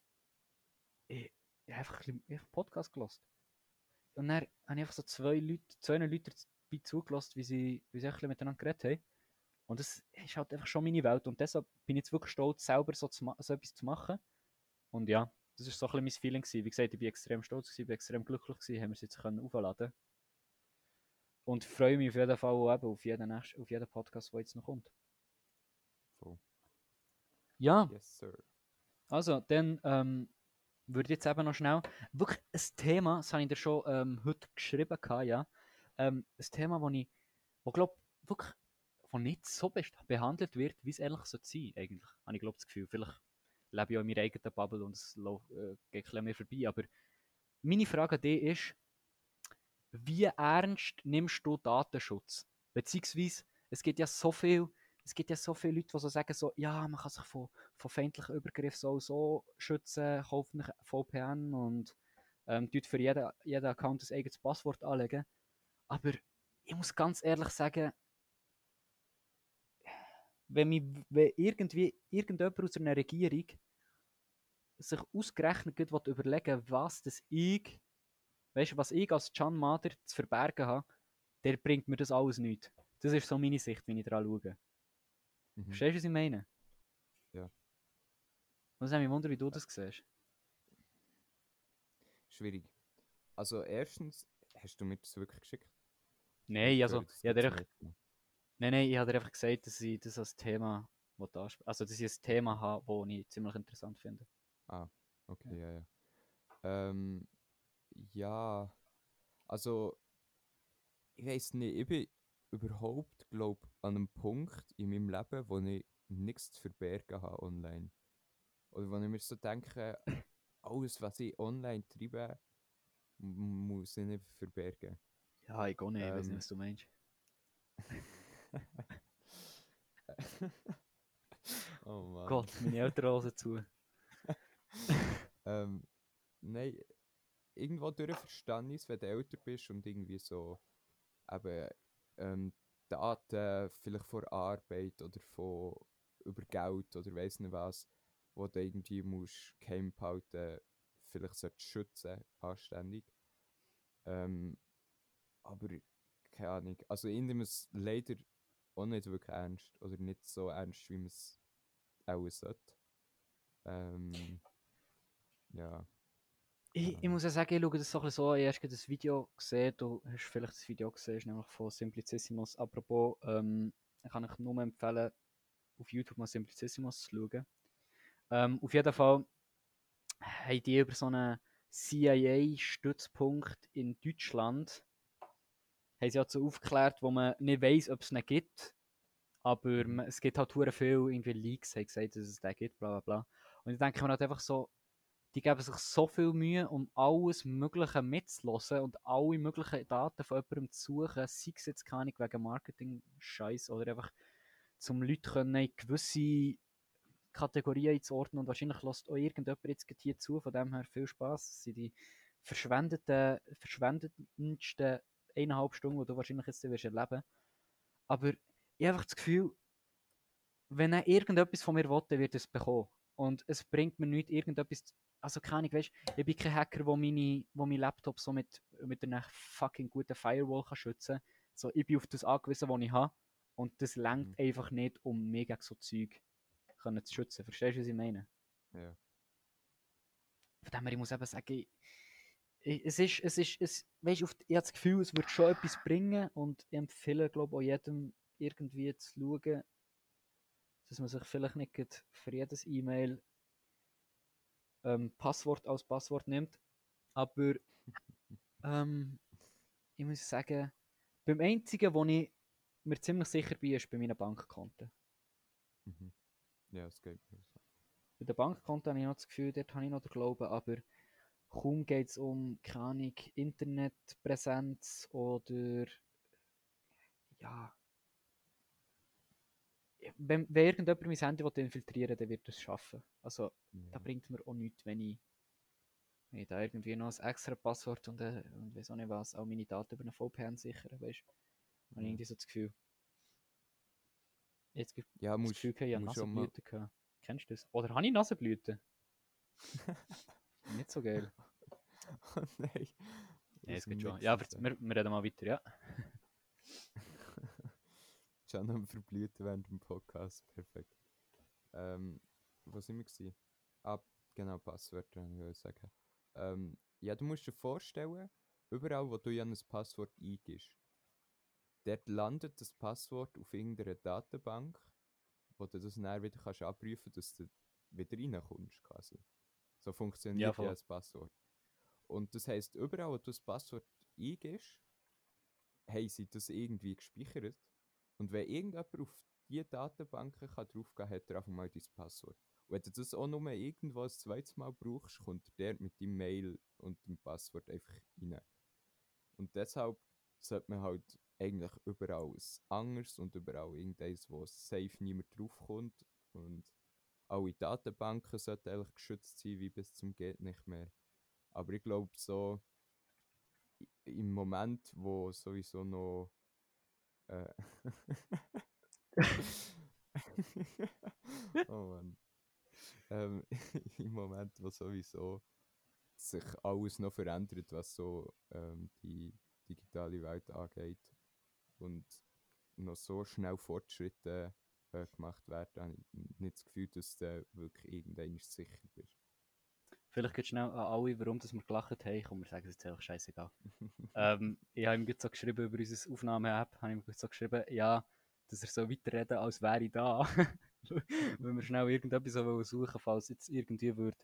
ich, ich habe einfach ein bisschen- ich Podcast gelassen. Und dann habe ich einfach so zwei Leute, zwei Leute dabei zugelassen, wie sie, wie sie ein bisschen miteinander geredet haben. Und das ist halt einfach schon meine Welt. Und deshalb bin ich jetzt wirklich stolz, selber so, zu so etwas zu machen. Und ja, das ist so ein bisschen mein Feeling gewesen. Wie gesagt, ich bin extrem stolz gewesen, bin extrem glücklich gewesen, haben wir es jetzt können aufladen. Und freue mich auf jeden Fall auch eben auf jeden, nächsten, auf jeden Podcast, der jetzt noch kommt. Voll. Ja, Yes, sir. also dann ähm, würde jetzt eben noch schnell, wirklich ein Thema, das habe ich dir schon ähm, heute geschrieben, gehabt, ja. Ähm, ein Thema, wo ich, wo glaub, wirklich wo nicht so behandelt wird, wie es ehrlich so sein eigentlich. Habe ich glaube das Gefühl. Vielleicht lebe ich auch in meiner eigenen Bubble und es äh, geht ein mir vorbei. Aber meine Frage an dich ist, wie ernst nimmst du Datenschutz? Beziehungsweise, es gibt ja so viel, es gibt ja so viele Leute, die so sagen, so, ja, man kann sich von, von feindlichen Übergriffen so, so schützen, kauft einen VPN und ähm, tut für jeden, jeden Account ein eigenes Passwort anlegen. Aber ich muss ganz ehrlich sagen, wenn, mich, wenn irgendwie irgendjemand aus einer Regierung sich ausgerechnet will überlegen was das ich, weißt was ich als Can Mader zu verbergen habe, der bringt mir das alles nicht. Das ist so meine Sicht, wenn ich daran schaue. Mhm. Verstehst du, was ich meine? Ja. Und es hat mich wundern, wie du das siehst. Schwierig. Also erstens, hast du mir das wirklich geschickt? Nein, Ich also, ich habe jetzt dir einfach, nein, nein, ich habe dir einfach gesagt, dass ich das als Thema ansprechen also dass ich ein Thema habe, das ich ziemlich interessant finde. Ah, okay, ja, ja. Ähm, ja, also, ich weiß nicht, ich bin überhaupt, glaube an einem Punkt in meinem Leben, wo ich nichts zu verbergen habe online. Oder wo ich mir so denke, <coughs> alles, was ich online treibe, muss ich nicht verbergen. Ja, ich gehe nicht, ich weiß Ähm. nicht, was du meinst. <laughs> oh Mann. Gott, meine Eltern hören zu. <laughs> Ähm, nein, irgendwo durch verstehe ich es, wenn du älter bist und irgendwie so eben ähm, Daten vielleicht von Arbeit oder von über Geld oder weiss nicht was, wo du irgendwie musst geheim behalten, vielleicht solltest schützen, anständig. Ähm, aber keine Ahnung, also ich nehme es leider auch nicht wirklich ernst oder nicht so ernst, wie man es auch sollte. Ähm, ja. Ich, ich muss ja sagen, ich schaue das so ein bisschen so an. Ich habe das Video gesehen. Du hast vielleicht das Video gesehen, ist nämlich von Simplicissimus. Apropos, ähm, ich kann euch nur empfehlen, auf YouTube mal Simplicissimus zu schauen. Ähm, auf jeden Fall haben die über so einen CIA-Stützpunkt in Deutschland haben sie dazu aufgeklärt, wo man nicht weiß, ob es ihn gibt. Aber man, es gibt halt hure viel irgendwie Leaks, haben gesagt, dass es den gibt, bla bla bla. Und ich denke mir halt einfach so, die geben sich so viel Mühe, um alles Mögliche mitzulassen und alle möglichen Daten von jemandem zu suchen, sei es jetzt keine wegen Marketing-Scheiß oder einfach zum Leute können in gewisse Kategorien einzuordnen und wahrscheinlich lässt auch irgendjemand jetzt hier zu, von dem her viel Spaß. Das sind die verschwendeten, verschwendendsten eineinhalb Stunden, die du wahrscheinlich jetzt wirst erleben Aber ich habe einfach das Gefühl, wenn er irgendetwas von mir will, wird er es bekommen. Und es bringt mir nicht irgendetwas, also keine Ahnung, weißt, ich bin kein Hacker, der meine, wo mein Laptop so mit, mit einer fucking guten Firewall kann schützen kann. So, ich bin auf das angewiesen, was ich habe. Und das lenkt Mhm. einfach nicht, um mich gegen so Zeug können zu schützen. Verstehst du, was ich meine? Ja. Von dem her, ich muss eben sagen, ich, ich, es ist, es ist, es, weißt, du, ich habe das Gefühl, es wird schon etwas bringen und ich empfehle, glaube ich, auch jedem irgendwie zu schauen, dass man sich vielleicht nicht für jedes E-Mail ähm, Passwort als Passwort nimmt. Aber ähm, ich muss sagen, beim einzigen, wo ich mir ziemlich sicher bin, ist bei meinen Bankkonten. Mhm. Ja, es geht mir so. Bei den Bankkonten habe ich noch das Gefühl, dort habe ich noch den Glauben, aber kaum geht es um, keine Ahnung, Internetpräsenz oder ja. Wenn, wenn irgendjemand mein Handy will infiltrieren will, dann wird er es schaffen. Also, da Ja. bringt mir auch nichts, wenn ich, wenn ich da irgendwie noch ein extra Passwort und, äh, und weiß auch nicht was, auch meine Daten über eine VPN sichern, weißt du? Habe Ja. irgendwie so das Gefühl. Jetzt gibt Ja, das musst, Gefühl, gehabt, ich habe Nasenblüten gehabt. Kennst du das? Oder habe ich Nasenblüten? Nicht so geil. <laughs> oh nein. Ja, es geht schon. Ja, aber wir, wir reden mal weiter, ja. <laughs> Schon am Verblüten während dem Podcast. Perfekt. Ähm, wo sind wir gewesen? Ah, genau, Passwörter, ich sagen. Ähm, ja, du musst dir vorstellen, überall, wo du ja ein Passwort eingibst, dort landet das Passwort auf irgendeiner Datenbank, wo du das dann wieder kannst abrufen kannst, dass du wieder reinkommst, quasi. So funktioniert Ja, ja, das Passwort. Und das heisst, überall, wo du das Passwort eingibst, haben sie das irgendwie gespeichert. Und wenn irgendjemand auf diese Datenbanken kann draufgehen kann, hat er einfach mal dein Passwort. Und wenn du das auch nur irgendwo ein zweites Mal brauchst, kommt der mit deinem Mail und dem Passwort einfach rein. Und deshalb sollte man halt eigentlich überall ein anderes und überall irgendeins, wo safe niemand draufkommt. Und alle Datenbanken sollten eigentlich geschützt sein, wie bis zum geht nicht mehr. Aber ich glaube so, im Moment, wo sowieso noch äh, <laughs> oh Mann. Ähm, <laughs> Im Moment, wo sowieso sich alles noch verändert, was so ähm, die digitale Welt angeht und noch so schnell Fortschritte äh, gemacht werden, habe ich nicht das Gefühl, dass du wirklich irgendwann sicher bist. Vielleicht geht schnell an alle, warum dass wir gelacht haben. Komm, wir sagen es jetzt einfach scheißegal. <laughs> ähm, ich habe ihm so geschrieben über unsere Aufnahme-App, habe ihm so geschrieben, ja, dass er so weiterreden, als wäre ich da. <laughs> Wenn wir schnell irgendetwas so wollen suchen, falls jetzt irgendwie würde,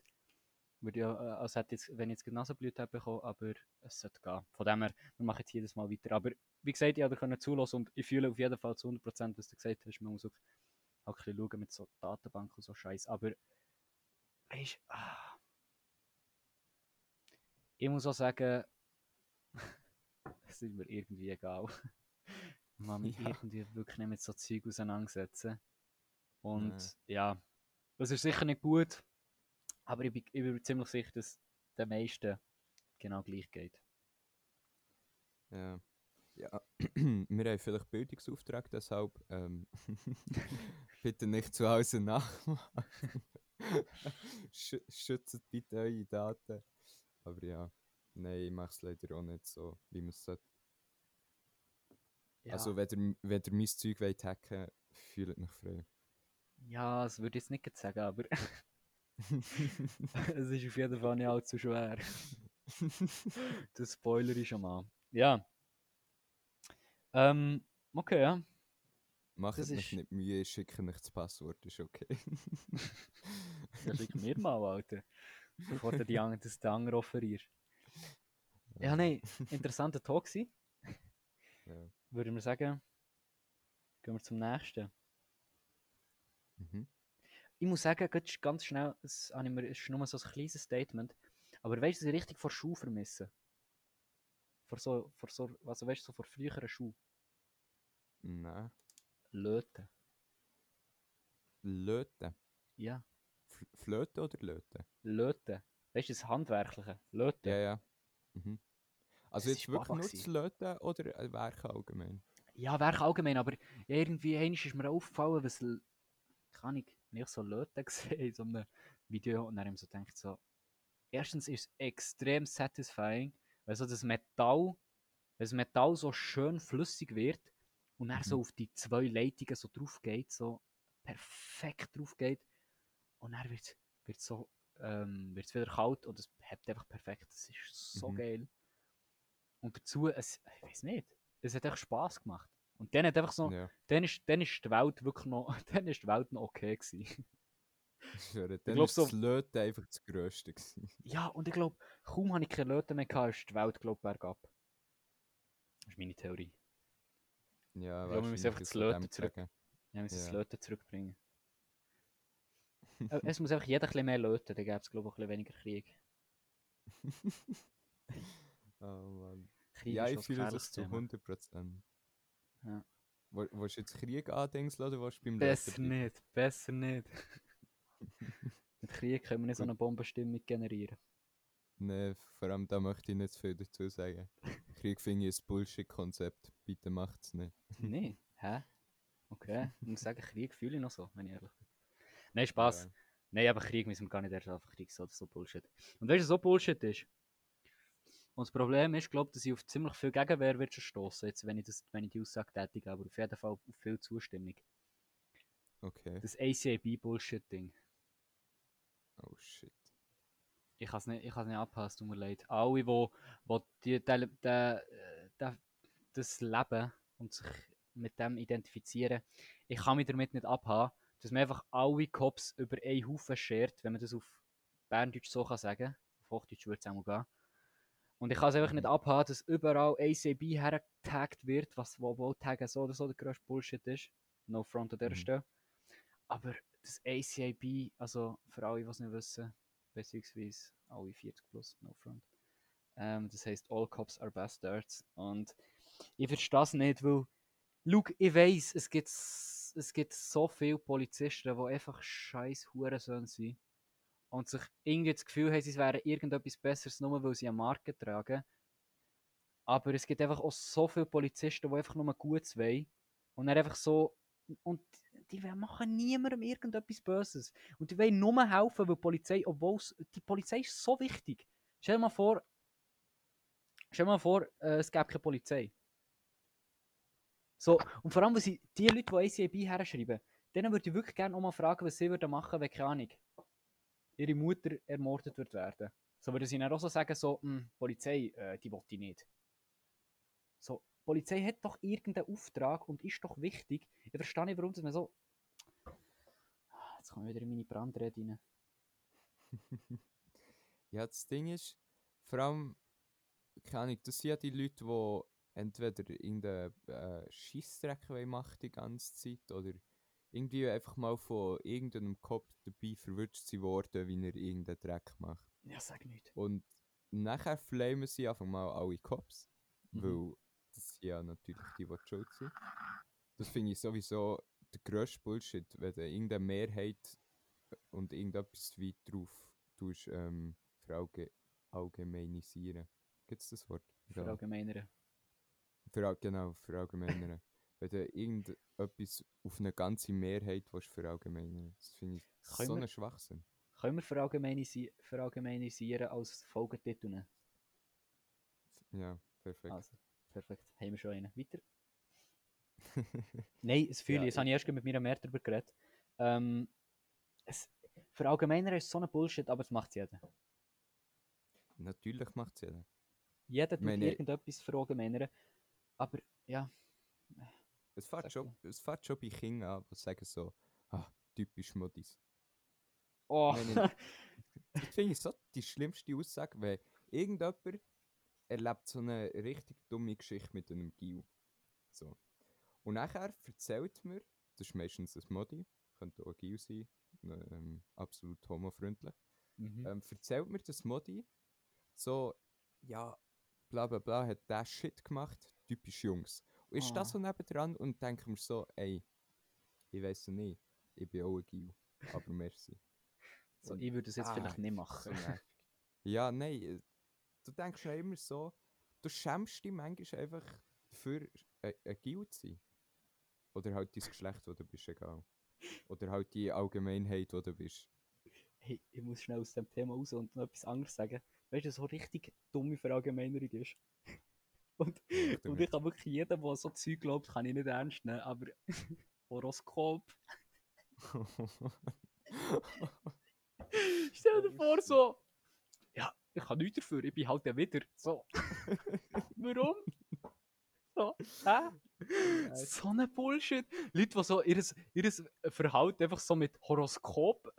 würde ja, äh, als hätte jetzt, wenn ich jetzt gerade Nasenblüte bekommen, aber es sollte gehen. Von dem her, wir machen jetzt jedes Mal weiter. Aber wie gesagt, ich können zulassen und ich fühle auf jeden Fall zu 100%, was du gesagt hast. Man muss auch auch ein bisschen schauen mit so Datenbanken und so Scheiß. Aber, weißt du, ah, ich muss auch sagen, <laughs> es ist mir irgendwie egal. Ich muss mich Ja. irgendwie wirklich nicht mit so Zeug auseinandersetzen. Und ja, das ist sicher nicht gut, aber ich bin, ich bin ziemlich sicher, dass den meisten genau gleich geht. Ja. ja. <clears throat> Wir haben vielleicht Bildungsauftrag, deshalb ähm, <laughs> bitte nicht zu Hause nachmachen. <laughs> Sch schützt bitte eure Daten. Aber ja, nein, ich mache es leider auch nicht so, wie man es sollte. Ja, Also, wenn ihr, wenn ihr mein Zeug wollt hacken fühlt mich frei. ja das würde ich jetzt nicht sagen, aber <laughs> es ist auf jeden Fall nicht allzu schwer. <laughs> Das Spoiler ist schon mal. Ja. Ähm, okay, ja. Macht Das mich ist- nicht Mühe, schicke euch das Passwort, ist okay. <laughs> Ja, schick mir mal, Alter. Bevor du die anderen, das der andere offerierst. Ja, nein, interessanter Talk gewesen. Ja. Würde ich sagen, gehen wir zum nächsten. Mhm. Ich muss sagen, ganz schnell, es ist nur so ein kleines Statement, aber weißt du, was ich richtig vor Schuh vermisse? Vor so, vor so, also weißt du, so vor früheren Schuh. Nein. Löten. Löten. Ja, F Flöten oder Löten? Löten. Weißt du, das Handwerkliche. Löten. Ja, ja. Mhm. Also Das jetzt wirklich nur das Löten oder ein Werk allgemein? Ja, Werk allgemein, aber irgendwie ist mir aufgefallen, was, kann ich, ich so Leute gesehen <laughs> in so einem Video und dann habe ich so gedacht, so, erstens ist es extrem satisfying, weil so das Metall, weil das Metall so schön flüssig wird und dann so Mhm. auf die zwei Leitungen so drauf geht, so perfekt drauf geht und dann wird es so, ähm, wird's wieder kalt und es hebt einfach perfekt, das ist so Mhm. geil. Und dazu, es, ich weiß nicht, es hat echt Spaß gemacht. Und dann hat einfach so, Ja. dann ist, dann ist die Welt wirklich noch, <laughs> dann ist die Welt noch okay gewesen. Ich schwöre, Dann glaub ist so- das Löten einfach das Größte gewesen. Ja, und ich glaube, kaum habe ich keine Leute mehr gehabt, ist die Welt, glaube bergab. Das ist meine Theorie. Ja, glaube, wir müssen einfach das Löten zurück-. Ja, wir müssen das Ja. Leute zurückbringen. Äh, es muss einfach jeder ein bisschen mehr löten, dann gäbe es glaube ich ein bisschen weniger Krieg. <laughs> oh Mann. Krieg Ja, ich fühle das zu Thema. 100 Prozent. Ja. Wo- Willst du jetzt Krieg andingseln oder du beim Besser Löten nicht, besser nicht. <laughs> Mit Krieg können wir nicht so eine Bombenstimmung generieren. Nee, vor allem da möchte ich nicht zu viel dazu sagen. Krieg finde ich ein Bullshit-Konzept. Bitte macht's nicht. nee, <laughs> hä? Okay, ich muss sagen, Krieg fühle ich noch so, wenn ich ehrlich bin. Nein, Spaß. Ja. Nein, aber Krieg müssen wir gar nicht erst einfach Krieg so, so Bullshit. Und weißt du, so Bullshit ist? Und das Problem ist, glaube dass ich auf ziemlich viel Gegenwehr wird stoßen, jetzt, wenn ich, das, wenn ich die Aussage tätige, aber auf jeden Fall auf viel Zustimmung. Okay. Das ACAB-Bullshit-Ding. Oh shit. Ich kann es nicht, ich nicht abpassen, tut mir leid. Alle, wo, wo die, die, die, die, das Leben und sich mit dem identifizieren, ich kann mich damit nicht abhaben, dass man einfach alle Cops über einen Haufen schert, wenn man das auf Berndeutsch so kann sagen. Auf Hochdeutsch würde es auch mal gehen. Und ich kann es einfach nicht abhaben, dass überall ACB hergetaggt wird, was wo, wo Taggen so oder so der grösste Bullshit ist. No front an dieser Mhm. Stelle. Aber das ACAB, also für alle, die es nicht wissen, beziehungsweise alle 40 plus, no front. Ähm, das heisst, all cops are bastards. Und ich verstehe das nicht, weil, schau, ich weiss, es gibt, es gibt so viele Polizisten, die einfach scheiß Hurensohn sind und sich irgendwie das Gefühl haben, sie wären irgendetwas Besseres, nur weil sie eine Marke tragen. Aber es gibt einfach auch so viele Polizisten, die einfach nur Gutes wollen und dann einfach so und die machen niemandem irgendetwas Böses. Und die wollen nur helfen, weil die Polizei, obwohl es- die Polizei ist so wichtig. Stell dir mal vor, stell dir mal vor, äh, es gäbe keine Polizei. So, und vor allem, wenn sie die Leute, die ACAB herschreiben, denen würde ich wirklich gerne auch mal fragen, was sie würden machen, wenn, keine Ahnung, ihre Mutter ermordet wird werden. So würden sie dann auch so sagen, so, «Hm, Polizei, äh, die will ich nicht. So, Polizei hat doch irgendeinen Auftrag und ist doch wichtig. Ich verstehe nicht, warum dass man so. Ah, Jetzt kommen wir wieder in meine Brandrede rein. <laughs> Ja, das Ding ist, vor allem, keine Ahnung, das sind ja die Leute, die entweder irgendeinen äh, Scheissdreck wollen machen die ganze Zeit oder irgendwie einfach mal von irgendeinem Kopf dabei verwünscht sie worden, wie er irgendeinen Dreck macht. Ja, sag nicht. Und nachher flamen sie einfach mal alle Cops, Mhm. weil das sind ja natürlich die, die schuld sind. Das finde ich sowieso der grösste Bullshit, wenn du irgendeine Mehrheit und irgendetwas weit drauf tust, ähm, verallge allgemeinisieren. Gibt es das Wort? Verallgemeinern. Verall genau, verallgemeinern. wenn du irgendetwas auf eine ganze Mehrheit willst verallgemeinern Das finde ich Können so ein Schwachsinn. Können wir verallgemeinisi verallgemeinisieren als Folgetitel nehmen? Ja, perfekt. Also, perfekt. Haben wir schon einen. Weiter? <laughs> Nein, das fühle Ja, ich. Das habe ich erst mit mir mehr darüber geredet. Ähm, es, verallgemeinern ist so ein Bullshit, aber es macht jeder. Natürlich macht es jeder. Jeder tut Meine- irgendetwas verallgemeinern. Aber ja, Es fährt, schon, es fährt schon bei Kindern an, die sagen so, ah, typisch Modis. Oh, nein. Das finde ich so die schlimmste Aussage, weil irgendjemand erlebt so eine richtig dumme Geschichte mit einem Gil. So. Und nachher erzählt mir, das ist meistens ein Modi, könnte auch ein Gil sein, ähm, absolut homofreundlich, mhm. ähm, erzählt mir das Modi so, ja, bla bla bla, hat der Shit gemacht, typisch Jungs. Und ich stehe Ah. so nebendran und denke mir so, ey, ich weiß nicht, ich bin auch ein Gil, aber merci. <laughs> so, und- ich würde es jetzt Ah, vielleicht nicht machen. ja, nein, äh, du denkst ja immer so, du schämst dich manchmal einfach dafür, ein, ein Gil zu sein. Oder halt dein Geschlecht, wo du bist, egal. Oder halt die Allgemeinheit, wo du bist. Hey, ich muss schnell aus dem Thema raus und noch etwas anderes sagen. Weißt du, so richtig dumme Verallgemeinerung ist. Und, und ich kann wirklich jeden, der so Zeug glaubt, kann ich nicht ernst nehmen, aber <laughs> Horoskop. <laughs> Stell dir vor, so. Ja, ich kann nichts dafür, ich bin halt der wieder. So. <laughs> Warum? So, hä? So ein Bullshit. Leute, die so ihr, ihr Verhalten einfach so mit Horoskop.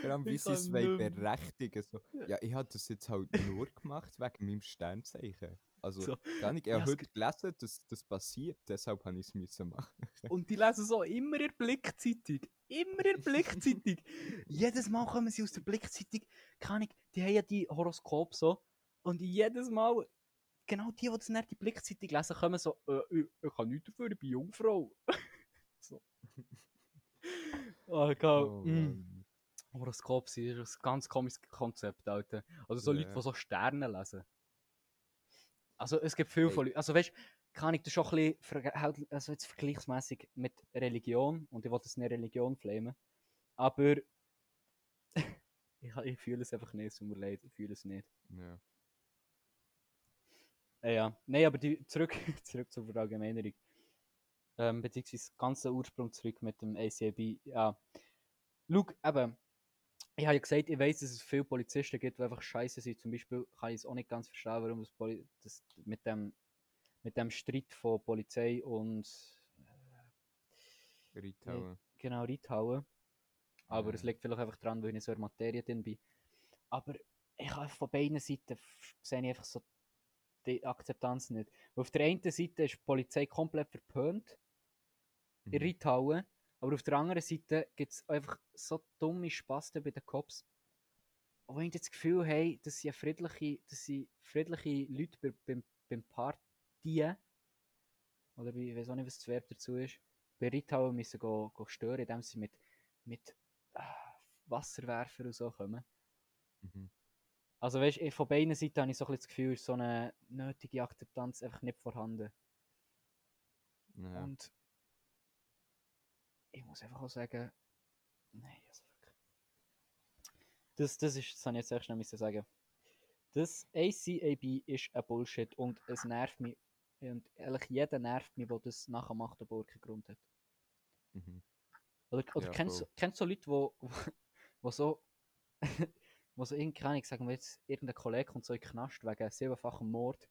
Vor allem, <laughs> wie Ich sie es kann berechtigen. So. Ja, ich habe das jetzt halt nur gemacht wegen meinem Sternzeichen. Also, So. gar nicht. Ich habe heute gelesen, dass das passiert, deshalb habe ich es müssen machen. <laughs> Und die lesen so immer in der Blickzeitung. Immer in Blickzeitung. <laughs> Jedes Mal kommen sie aus der Blickzeitung. Keine Ahnung, die haben ja die Horoskop so. Und jedes Mal, genau die, die das nicht die Blickzeitung lesen, kommen so, äh, ich, ich kann nichts dafür, ich bin Jungfrau. so. Oh, geil. Oh, mm. Horoskop sind ist ein ganz komisches Konzept, Alter. Also so Ja. Leute, die so Sterne lesen. Also es gibt viele Ey. von Leuten, also weißt kann ich das schon ein bisschen, verge- also jetzt vergleichsmäßig mit Religion, und ich will das nicht Religion flamen, aber <laughs> ich, ich fühle es einfach nicht, es tut mir leid, ich fühle es nicht. Ja. Äh, ja, nein, aber die, zurück, <laughs> zurück zur Verallgemeinerung. Ähm, beziehungsweise das ganze Ursprung zurück mit dem ACAB. Ja. Schau, eben, ich habe ja gesagt, ich weiß, dass es viele Polizisten gibt, die einfach scheiße sind. Zum Beispiel kann ich es auch nicht ganz verstehen, warum das, Poli das mit, dem, mit dem Streit von Polizei und Ritauen. genau Reithauen. Aber Ja. es liegt vielleicht einfach daran, weil ich nicht so in der Materie drin bin. Aber ich habe von beiden Seiten sehe ich einfach so die Akzeptanz nicht. Weil auf der einen Seite ist die Polizei komplett verpönt in Mhm. Reithauen, aber auf der anderen Seite gibt es einfach so dumme Spasten bei den Cops, wo ich das Gefühl habe, dass sie friedliche, dass sie friedliche Leute bei, beim, beim Partien, oder ich weiß auch nicht, was das Verb dazu ist, bei Reithauen müssen go, go stören, indem sie mit, mit ah, Wasserwerfer und so kommen. Mhm. Also weißt du, von beiden Seiten habe ich so ein bisschen das Gefühl, so eine nötige Akzeptanz einfach nicht vorhanden. Ja. Und ich muss einfach auch sagen, nein, also wirklich. Das, das ist, das habe ich jetzt echt schnell müssen sagen. Das ACAB ist ein Bullshit und es nervt mich. Und ehrlich, jeder nervt mich, der das nachher macht, auch keinen Grund hat. Mhm. Oder, oder Ja, kennst, du- kennst du so Leute, wo, <laughs> wo so, <laughs> wo so irgendwie, keine Ahnung, sagen jetzt, irgendein Kollege kommt so in den Knast wegen siebenfachem Mord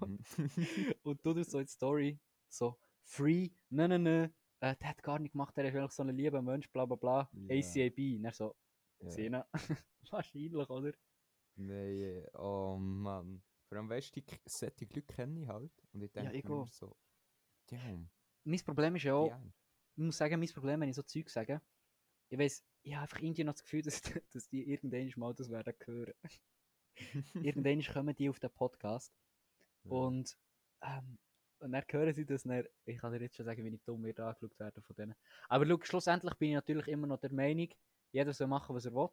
Mhm. <laughs> und du so in die Story so free, nein, nein, nein, äh, der hat gar nicht gemacht, der ist eigentlich so ein lieber Mensch, bla bla bla, Ja. ACAB, und er so, ja. Sina, <laughs> wahrscheinlich, oder? Nee, oh Mann. Vor allem, weißt du, solche Leute kenne ich halt. Und ich denke ich mir so, damn, Mein Problem ist ja auch, ja. ich muss sagen, mein Problem, wenn ich so Zeug sage, ich weiß, ich habe einfach irgendwie noch das Gefühl, <laughs> dass, dass die irgendwann mal das werden hören. <laughs> irgendwann kommen die auf den Podcast Ja. und, ähm, und dann hören sie das, dann, ich kann dir jetzt schon sagen, wie ich dumm wird angeschaut werden von denen. Aber schau, schlussendlich bin ich natürlich immer noch der Meinung, jeder soll machen, was er will.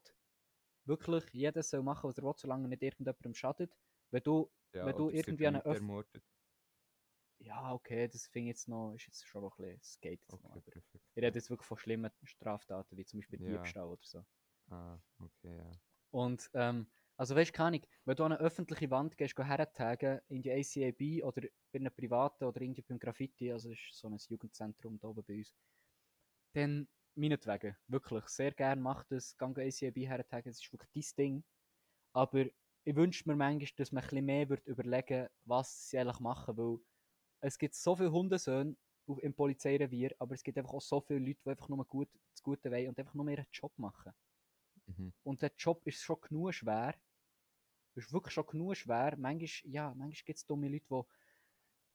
Wirklich, jeder soll machen, was er will, solange nicht irgendjemandem schadet. Wenn du, ja, wenn du irgendwie eine Leute Öff- ermordet. ja, okay, das finde ich jetzt noch, ist jetzt schon noch ein bisschen, es geht jetzt noch. Okay, Aber perfekt. ich rede jetzt wirklich von schlimmen Straftaten, wie zum Beispiel Ja. Diebstahl oder so. Ah, okay, ja. Und, ähm, also weißt du, keine wenn du an eine öffentliche Wand gehst, hertagen, in die ACAB oder bei einem privaten oder irgendwie beim Graffiti, also das ist so ein Jugendzentrum da oben bei uns, dann meinetwegen, wirklich, sehr gern macht das, gang ACAB hertagen, das ist wirklich dein Ding. Aber ich wünsche mir manchmal, dass man ein bisschen mehr wird überlegen, was sie eigentlich machen, weil es gibt so viele Hundesöhne im Polizeirevier, aber es gibt einfach auch so viele Leute, die einfach nur gut, das Gute wollen und einfach nur ihren Job machen. Mhm. Und der Job ist schon genug schwer. Ist wirklich schon genug schwer. Manchmal, ja, manchmal gibt es dumme Leute, die.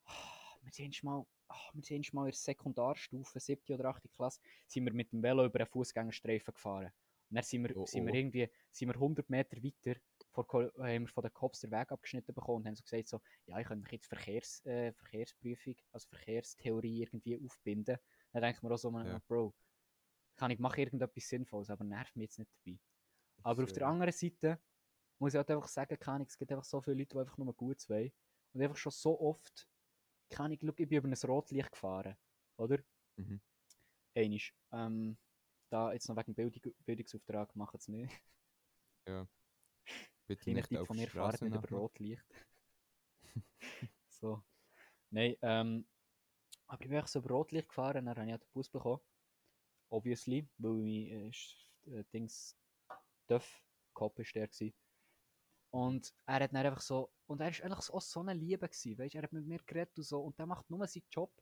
Ah, wir sind mal, ah, wir sind mal in der Sekundarstufe, 7. oder 8. Klasse, sind wir mit dem Velo über einen Fußgängerstreifen gefahren. Und dann sind wir, Oh, sind wir oh. irgendwie sind wir 100 Meter weiter vor, haben wir von den Cops den Weg abgeschnitten bekommen und haben so gesagt, so, ja, ich könnte mich jetzt Verkehrs, äh, Verkehrsprüfung, also Verkehrstheorie irgendwie aufbinden. Dann denke ich mir auch so, Ja. Bro, kann ich mache irgendetwas Sinnvolles, aber nervt mich jetzt nicht dabei. Aber auf der anderen Seite muss ich halt einfach sagen, keine Ahnung, es gibt einfach so viele Leute, die einfach nur gut wollen. Und einfach schon so oft, keine Ahnung, schau, ich bin über ein Rotlicht gefahren, oder? Mhm. Einisch. Ähm, da jetzt noch wegen Bildung, Bildungsauftrag machen es nicht. Ja. Bitte Kleiner nicht auf von mir, Straße nicht über. Rotlicht. <laughs> so. Nein, ähm, aber ich bin so über Rotlicht gefahren, dann habe ich auch den Bus bekommen. Obviously, weil ich, äh, äh, Dings, Duff, Cop ist der gewesen. Und er hat dann einfach so, und er ist eigentlich auch so eine Liebe gewesen, weißt, er hat mit mir geredet und so, und der macht nur seinen Job.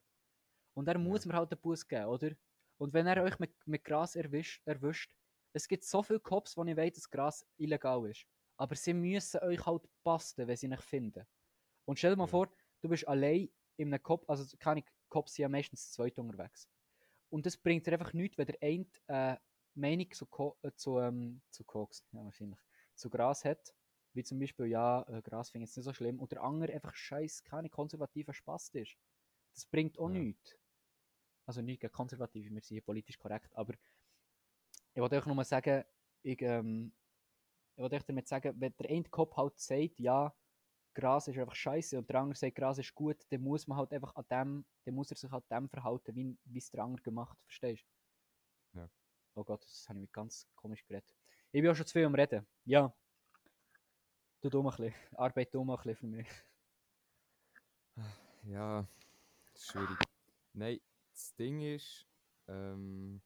Und er muss mir halt den Bus geben, oder? Und wenn er euch mit, mit Gras erwischt, erwischt, Es gibt so viele Cops, wo ich weiß, dass Gras illegal ist. Aber sie müssen euch halt passen, wenn sie nicht finden. Und stell dir mal Ja. vor, du bist allein in einem Cop, also keine Cops sind ja meistens zu zweit unterwegs. Und das bringt dir einfach nichts, wenn der eine äh, Meinung zu, Ko äh, zu, ähm, zu Koks, ja wahrscheinlich, zu Gras hat. Wie zum Beispiel, ja, äh, Gras finde ich jetzt nicht so schlimm. Und der andere einfach scheiß keine konservativer Spast ist. Das bringt auch Ja. nichts. Also nicht gegen konservativ, wir sind hier politisch korrekt, aber ich wollte euch nur sagen, ich, ähm, ich wollte euch damit sagen, wenn der eine Kopf halt sagt, ja, Gras ist einfach scheiße und der andere sagt, Gras ist gut, dann muss man halt einfach an dem, dann muss er sich an dem verhalten, wie wie es der andere gemacht, verstehst du? Ja. Oh Gott, das habe ich mit ganz komisch geredet. Ich bin auch schon zu viel am Reden. Ja. Du dumm ein bisschen. Arbeit dumm ein bisschen für mich. <sighs> Ja, schwierig. Nein, das Ding ist, ähm,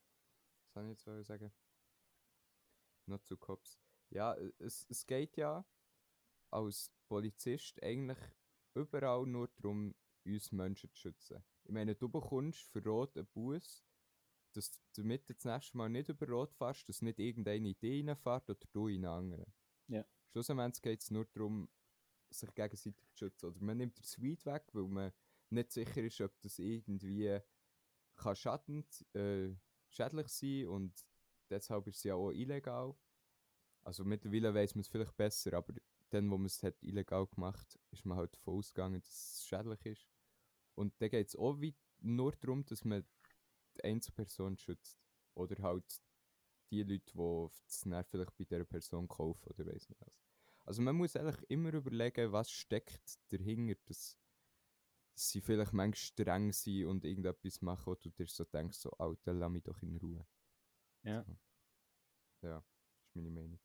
was soll ich jetzt sagen? Not zu Cops. Ja, es, es geht ja als Polizist eigentlich überall nur darum, uns Menschen zu schützen. Ich meine, du bekommst für Rot einen Bus, dass du damit das nächste Mal nicht über Rot fährst, dass nicht irgendeine Idee reinfährt oder du in eine andere. Ja. Schlussendlich geht es nur darum, sich gegenseitig zu schützen. Oder man nimmt den Sweet weg, weil man nicht sicher ist, ob das irgendwie kann schadend, äh, schädlich sein und deshalb ist es ja auch illegal. Also mittlerweile weiß man es vielleicht besser, aber dann, wo man es hat illegal gemacht ist man halt davon ausgegangen, dass es schädlich ist. Und dann geht es auch wie nur darum, dass man die Einzelperson schützt. Oder halt die Leute, die das dann vielleicht bei dieser Person kaufen oder weiss nicht was. Also man muss eigentlich immer überlegen, was steckt dahinter, dass, sie vielleicht manchmal streng sind und irgendetwas machen, wo du dir so denkst, so, Alter, lass mich doch in Ruhe. Ja. Ja, das ist meine Meinung.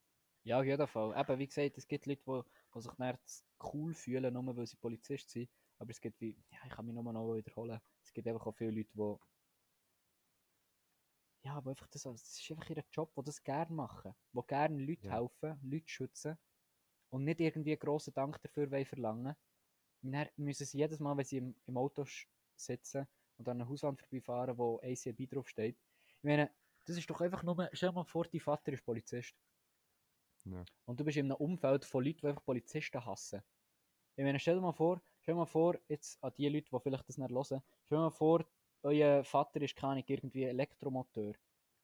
Ja, auf jeden Fall. Eben, wie gesagt, es gibt Leute, die, die sich nicht cool fühlen, nur weil sie Polizist sind. Aber es gibt wie, ja, ich kann mich nur noch wiederholen. Es gibt einfach auch viele Leute, die, ja, die einfach das, das ist einfach ihr Job, die das gerne machen. Die gerne Leute Ja. helfen, Leute schützen. Und nicht irgendwie einen grossen Dank dafür verlangen. Und dann müssen sie jedes Mal, wenn sie im, im Auto sitzen und an einer Hauswand vorbeifahren, wo ACB draufsteht. Ich meine, das ist doch einfach nur, stell dir mal vor, dein Vater ist Polizist. Ja. Und du bist in einem Umfeld von Leuten, die einfach Polizisten hassen. Ich meine, stell dir mal vor, stell dir mal vor, jetzt an die Leute, die vielleicht das nicht hören, stell dir mal vor, euer Vater ist keine irgendwie Elektromotor.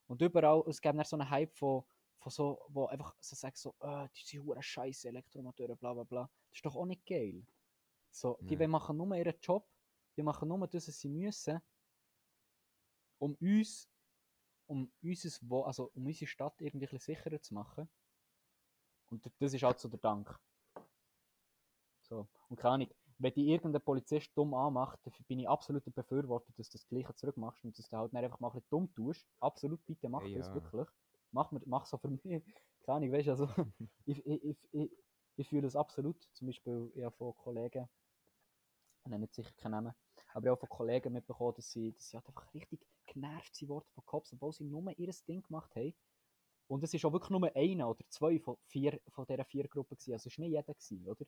Und überall, es gibt dann so einen Hype von, von so, wo einfach so sagen so, äh, die sind hure scheiße Elektromotoren, bla bla bla. Das ist doch auch nicht geil. So, die Nee. machen nur ihren Job, die machen nur das, was sie müssen, um uns, um unseres, also um unsere Stadt irgendwie sicherer zu machen. Und das ist halt so der Dank. So. Und keine Ahnung, wenn dich irgendein Polizist dumm anmacht, dann bin ich absolut ein Befürworter, dass du das Gleiche zurückmachst und dass du halt nicht einfach mal ein bisschen dumm tust. Absolut, bitte mach Ja, das wirklich. Mach, mir, mach so für mich. <laughs> Keine Ahnung, weißt du, also, <laughs> ich, ich, ich, ich, ich fühle das absolut. Zum Beispiel, ich habe von Kollegen, ich nenne jetzt sicher keinen Namen, aber ich habe von Kollegen mitbekommen, dass sie, dass sie halt einfach richtig genervt sind worden von Cops, obwohl sie nur ihr Ding gemacht haben. Und es ist auch wirklich nur einer oder zwei von, vier, von dieser vier Gruppen gewesen. Also es war nicht jeder, gewesen, oder?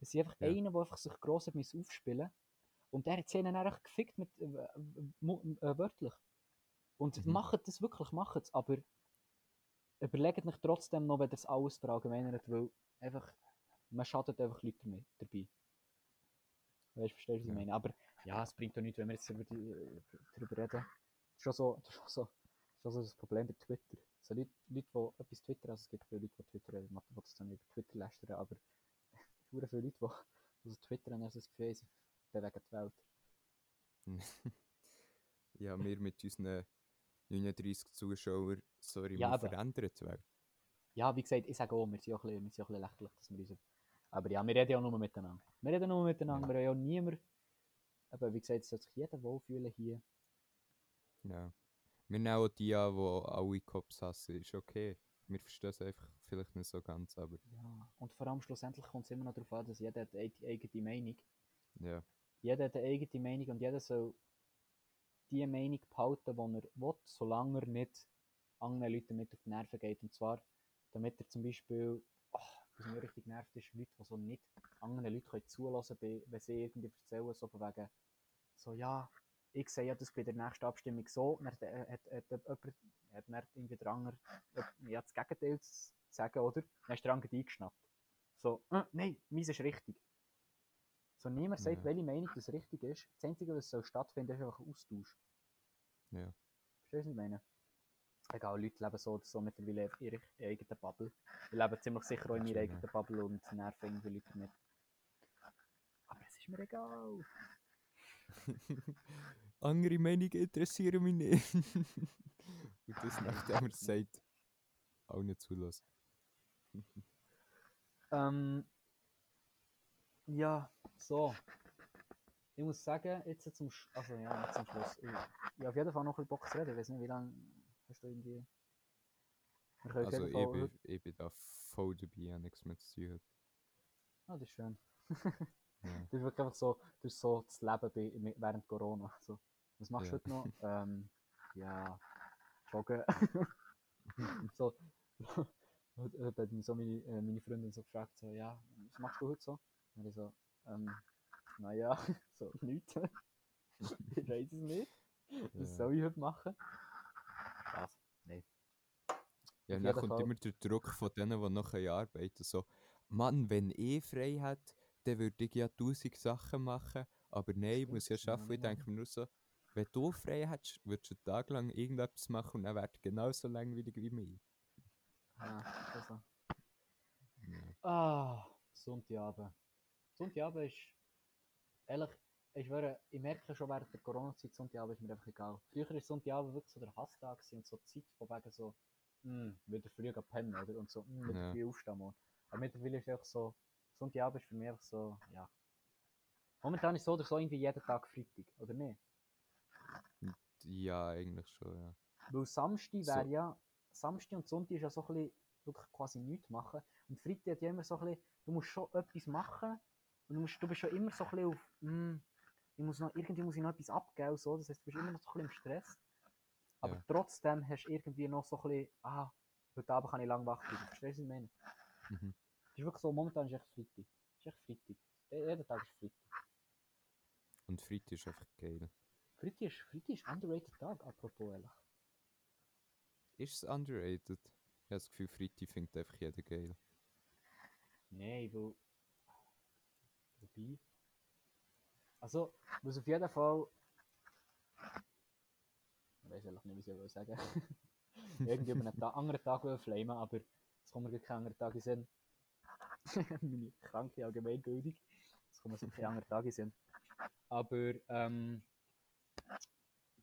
Es ist einfach Ja. einer, der einfach sich gross hat aufspielen Und der hat sie ihnen dann einfach gefickt mit, äh, äh, wörtlich. Und Mhm. macht das wirklich, macht es. Aber überlegt euch trotzdem noch, wenn ihr es alles verallgemeinert, weil einfach, man schadet einfach Leute damit, dabei. Weißt du, verstehst du, was ich Ja. meine? Aber ja, es bringt doch nichts, wenn wir jetzt über die, äh, darüber reden. Das ist schon so, das ist schon so, das ist schon so das Problem bei Twitter. So Leute, Leute, die etwas twittern, also es gibt viele Leute, die twittern, das dann über Twitter lästern, aber <laughs> sehr viele Leute, die, die so twittern, also das Gefühl, sie bewegen die Welt. <laughs> ja, wir mit unseren 39 Zuschauern, sorry, Ja, wir verändern die Welt. Ja, wie gesagt, ich sage auch, wir sind auch ein bisschen, wir sind auch ein bisschen lächerlich, dass wir uns... Aber ja, wir reden ja nur miteinander. Wir reden nur miteinander, Ja. wir haben ja niemand... Aber wie gesagt, es soll sich jeder wohlfühlen hier. Ja. Wir nehmen auch die an, die alle Cops hassen, ist okay. Wir verstehen es einfach vielleicht nicht so ganz, aber Ja, und vor allem schlussendlich kommt es immer noch darauf an, dass jeder hat eine eigene Meinung. ja. Jeder hat eine eigene Meinung und jeder soll die Meinung behalten, die er will, solange er nicht anderen Leuten mit auf die Nerven geht. Und zwar, damit er zum Beispiel, oh, was mir richtig nervt, ist Leute, die so nicht anderen Leuten können zulassen können, wenn sie irgendwie erzählen, so von wegen, so ja, ich sehe ja das bei der nächsten Abstimmung so, dann hat, hat, hat jemand hat dann irgendwie der andere, ja, das Gegenteil zu sagen, oder? Dann ist der andere eingeschnappt. So, äh, nein, meins ist richtig. So, niemand sagt, Ja. welche Meinung das richtig ist. Das Einzige, was soll stattfinden, ist einfach ein Austausch. Ja. Verstehst du, was ich meine? Egal, Leute leben so oder so mittlerweile in ihrer eigenen Bubble. Ich lebe ziemlich sicher auch in Ja. eigenen Bubble und nerven irgendwie Leute damit. Aber es ist mir egal. <laughs> Andere Meinungen interessieren mich nicht. <laughs> Und das nachdem er es sagt, auch nicht zulassen. <laughs> Ähm, ja, so. Ich muss sagen, jetzt zum, Sch also, ja, nicht zum Schluss. Ich, ich habe auf jeden Fall noch ein bisschen Bock zu reden. Ich weiß nicht, wie lange hast du irgendwie. Wir können Also ich bin, ich bin da voll dabei, habe nichts mehr zu tun. Ah, das ist schön. Ja. Das ist wirklich einfach so, das ist so das Leben bei, während Corona. So. Was machst du Ja. heute noch? <laughs> ähm, ja, joggen. <laughs> so. Heute hat mich so meine, äh, meine Freundin so gefragt, so, ja, was machst du heute so? Und ich so, ähm, naja, <laughs> so, nichts. ich weiß es nicht. Was Ja. soll ich heute machen? Spaß. Nein. Ja, Auf dann kommt Fall. immer der Druck von denen, die noch arbeiten. So, Mann, wenn ich frei hätte, dann würde ich ja tausend Sachen machen. Aber nein, ich muss ja arbeiten. Ich denke mir nur so, wenn du frei hättest, würdest du einen Tag lang irgendetwas machen und dann wäre genauso langweilig wie mich. Ja, also. Ja. Ah, Sonntagabend. Sonntagabend ist, ehrlich, ich, schwöre, ich merke schon während der Corona-Zeit, Sonntagabend ist mir einfach egal. Früher war Sonntagabend wirklich so der Hasstag und so Zeit von wegen so, hm, wieder früh pennen, oder? Und so, hm, wieder Ja. früh aufstehen morgen. Aber mittlerweile ist es einfach so, Sonntagabend ist für mich einfach so, ja. Momentan ist so oder so irgendwie jeden Tag Freitag, oder nicht? ja, eigentlich schon, ja. Weil Samstag So. wäre ja, Samstag und Sonntag ist ja so ein bisschen, wirklich quasi nichts machen. Und Freitag hat ja immer so ein bisschen, du musst schon etwas machen und du, musst, du bist schon immer so ein bisschen auf, hm, ich muss noch, irgendwie muss ich noch etwas abgeben, so. das heißt, du bist immer noch so ein bisschen im Stress. Aber Ja. trotzdem hast du irgendwie noch so ein bisschen, ah, heute Abend kann ich lang wach bleiben. Verstehst du, was ich meine? Mhm. Ist wirklich so, momentan ist echt Freitag. Ist echt Freitag. Je- Jeden Tag ist Freitag. Und Freitag ist einfach geil. Freitag ist, Freitag ist underrated Tag, apropos ehrlich. Ist es underrated? Ich habe das Gefühl, Freitag findet einfach jeder geil. Nein, weil. Wobei. Also, was auf jeden Fall. Ich weiß ehrlich nicht, was ich sagen. <laughs> Irgendwie über einen Ta anderen Tag flamen, aber es kommt mir gar kein anderer Tag in Sinn. <laughs> Meine kranke Allgemeinbildung. Es kommt mir so kein anderer Tag in den Sinn. Aber, ähm.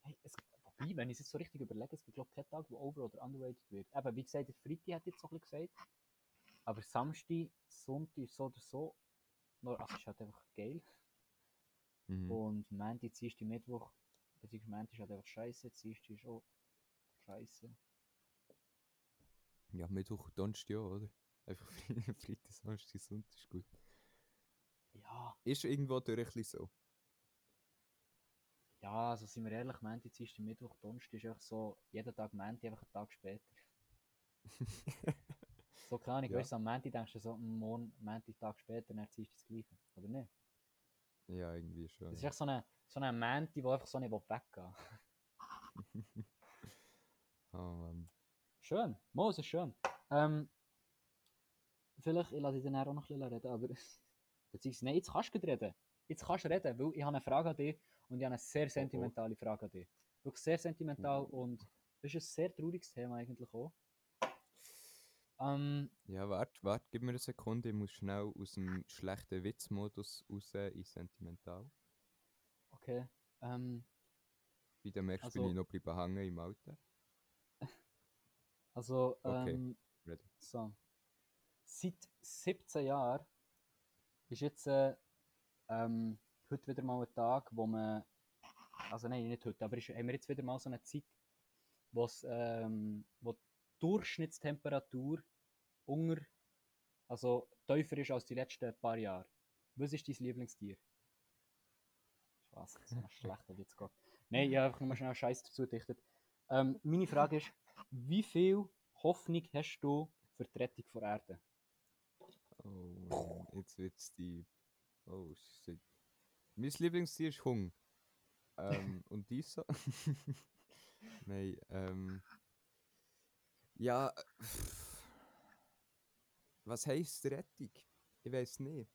Hey, es, wobei, wenn ich es jetzt so richtig überlege, es gibt glaube ich keinen Tag, wo over- oder underrated wird. Eben, wie gesagt, der Freitag hat jetzt so ein bisschen gesagt. Aber Samstag, Sonntag ist so oder so. Nur, also ist halt einfach geil. Mhm. Und Montag, Dienstag, Mittwoch, beziehungsweise Montag ist halt einfach scheiße, Dienstag ist auch scheiße. Ja, Mittwoch Donnerstag ja, oder? Einfach Freitag, Samstag, Sonntag ist gut. Ja, Ist irgendwo durch ein bisschen so. ja, also sind wir ehrlich, Montag, Dienstag, Mittwoch, Donnerstag ist einfach so, jeden Tag Montag, einfach einen Tag später. <laughs> So keine Ahnung, Ja. weißt du, am Montag denkst du so, mm, morgen, Montag, Tag später, dann ziehst du das Gleiche, oder nicht? ja, irgendwie schon. Das ist echt so eine, so eine Montag, die einfach so nicht weggehen. <laughs> Oh Mann. Schön, Mo, es ist schön. Ähm, vielleicht, ich lasse dich dann auch noch ein bisschen reden, aber <laughs> beziehungsweise, nein, jetzt kannst du reden. Jetzt kannst du reden, weil ich habe eine Frage an dich und ich habe eine sehr sentimentale Frage an dich. Wirklich sehr sentimental und das ist ein sehr trauriges Thema eigentlich auch. Ähm, Ja, warte, warte, gib mir eine Sekunde. Ich muss schnell aus dem schlechten Witzmodus raus in sentimental. okay. Ähm, Wie du merkst, Also- bin ich noch bleiben hängen im Alter. <laughs> also, Okay. ähm, Ready. so. Seit 17 Jahren ist jetzt äh, ähm, heute wieder mal ein Tag, wo man, also nein, nicht heute, aber ist, haben wir jetzt wieder mal so eine Zeit, ähm, wo die Durchschnittstemperatur unter, also tiefer ist als die letzten paar Jahre. Was ist dein Lieblingstier? Spaß, das ist ein schlechter Witz gehabt. Nein, ich habe einfach nur schnell Scheiß dazu gedichtet. Ähm, meine Frage ist, wie viel Hoffnung hast du für die Rettung der Erde? Oh jetzt wird's deep. Oh shit. Mein Lieblingstier ist Hung. Ähm, <laughs> und dies <laughs> so? Nein, ähm. Ja, was heisst Rettung? Ich weiß nicht.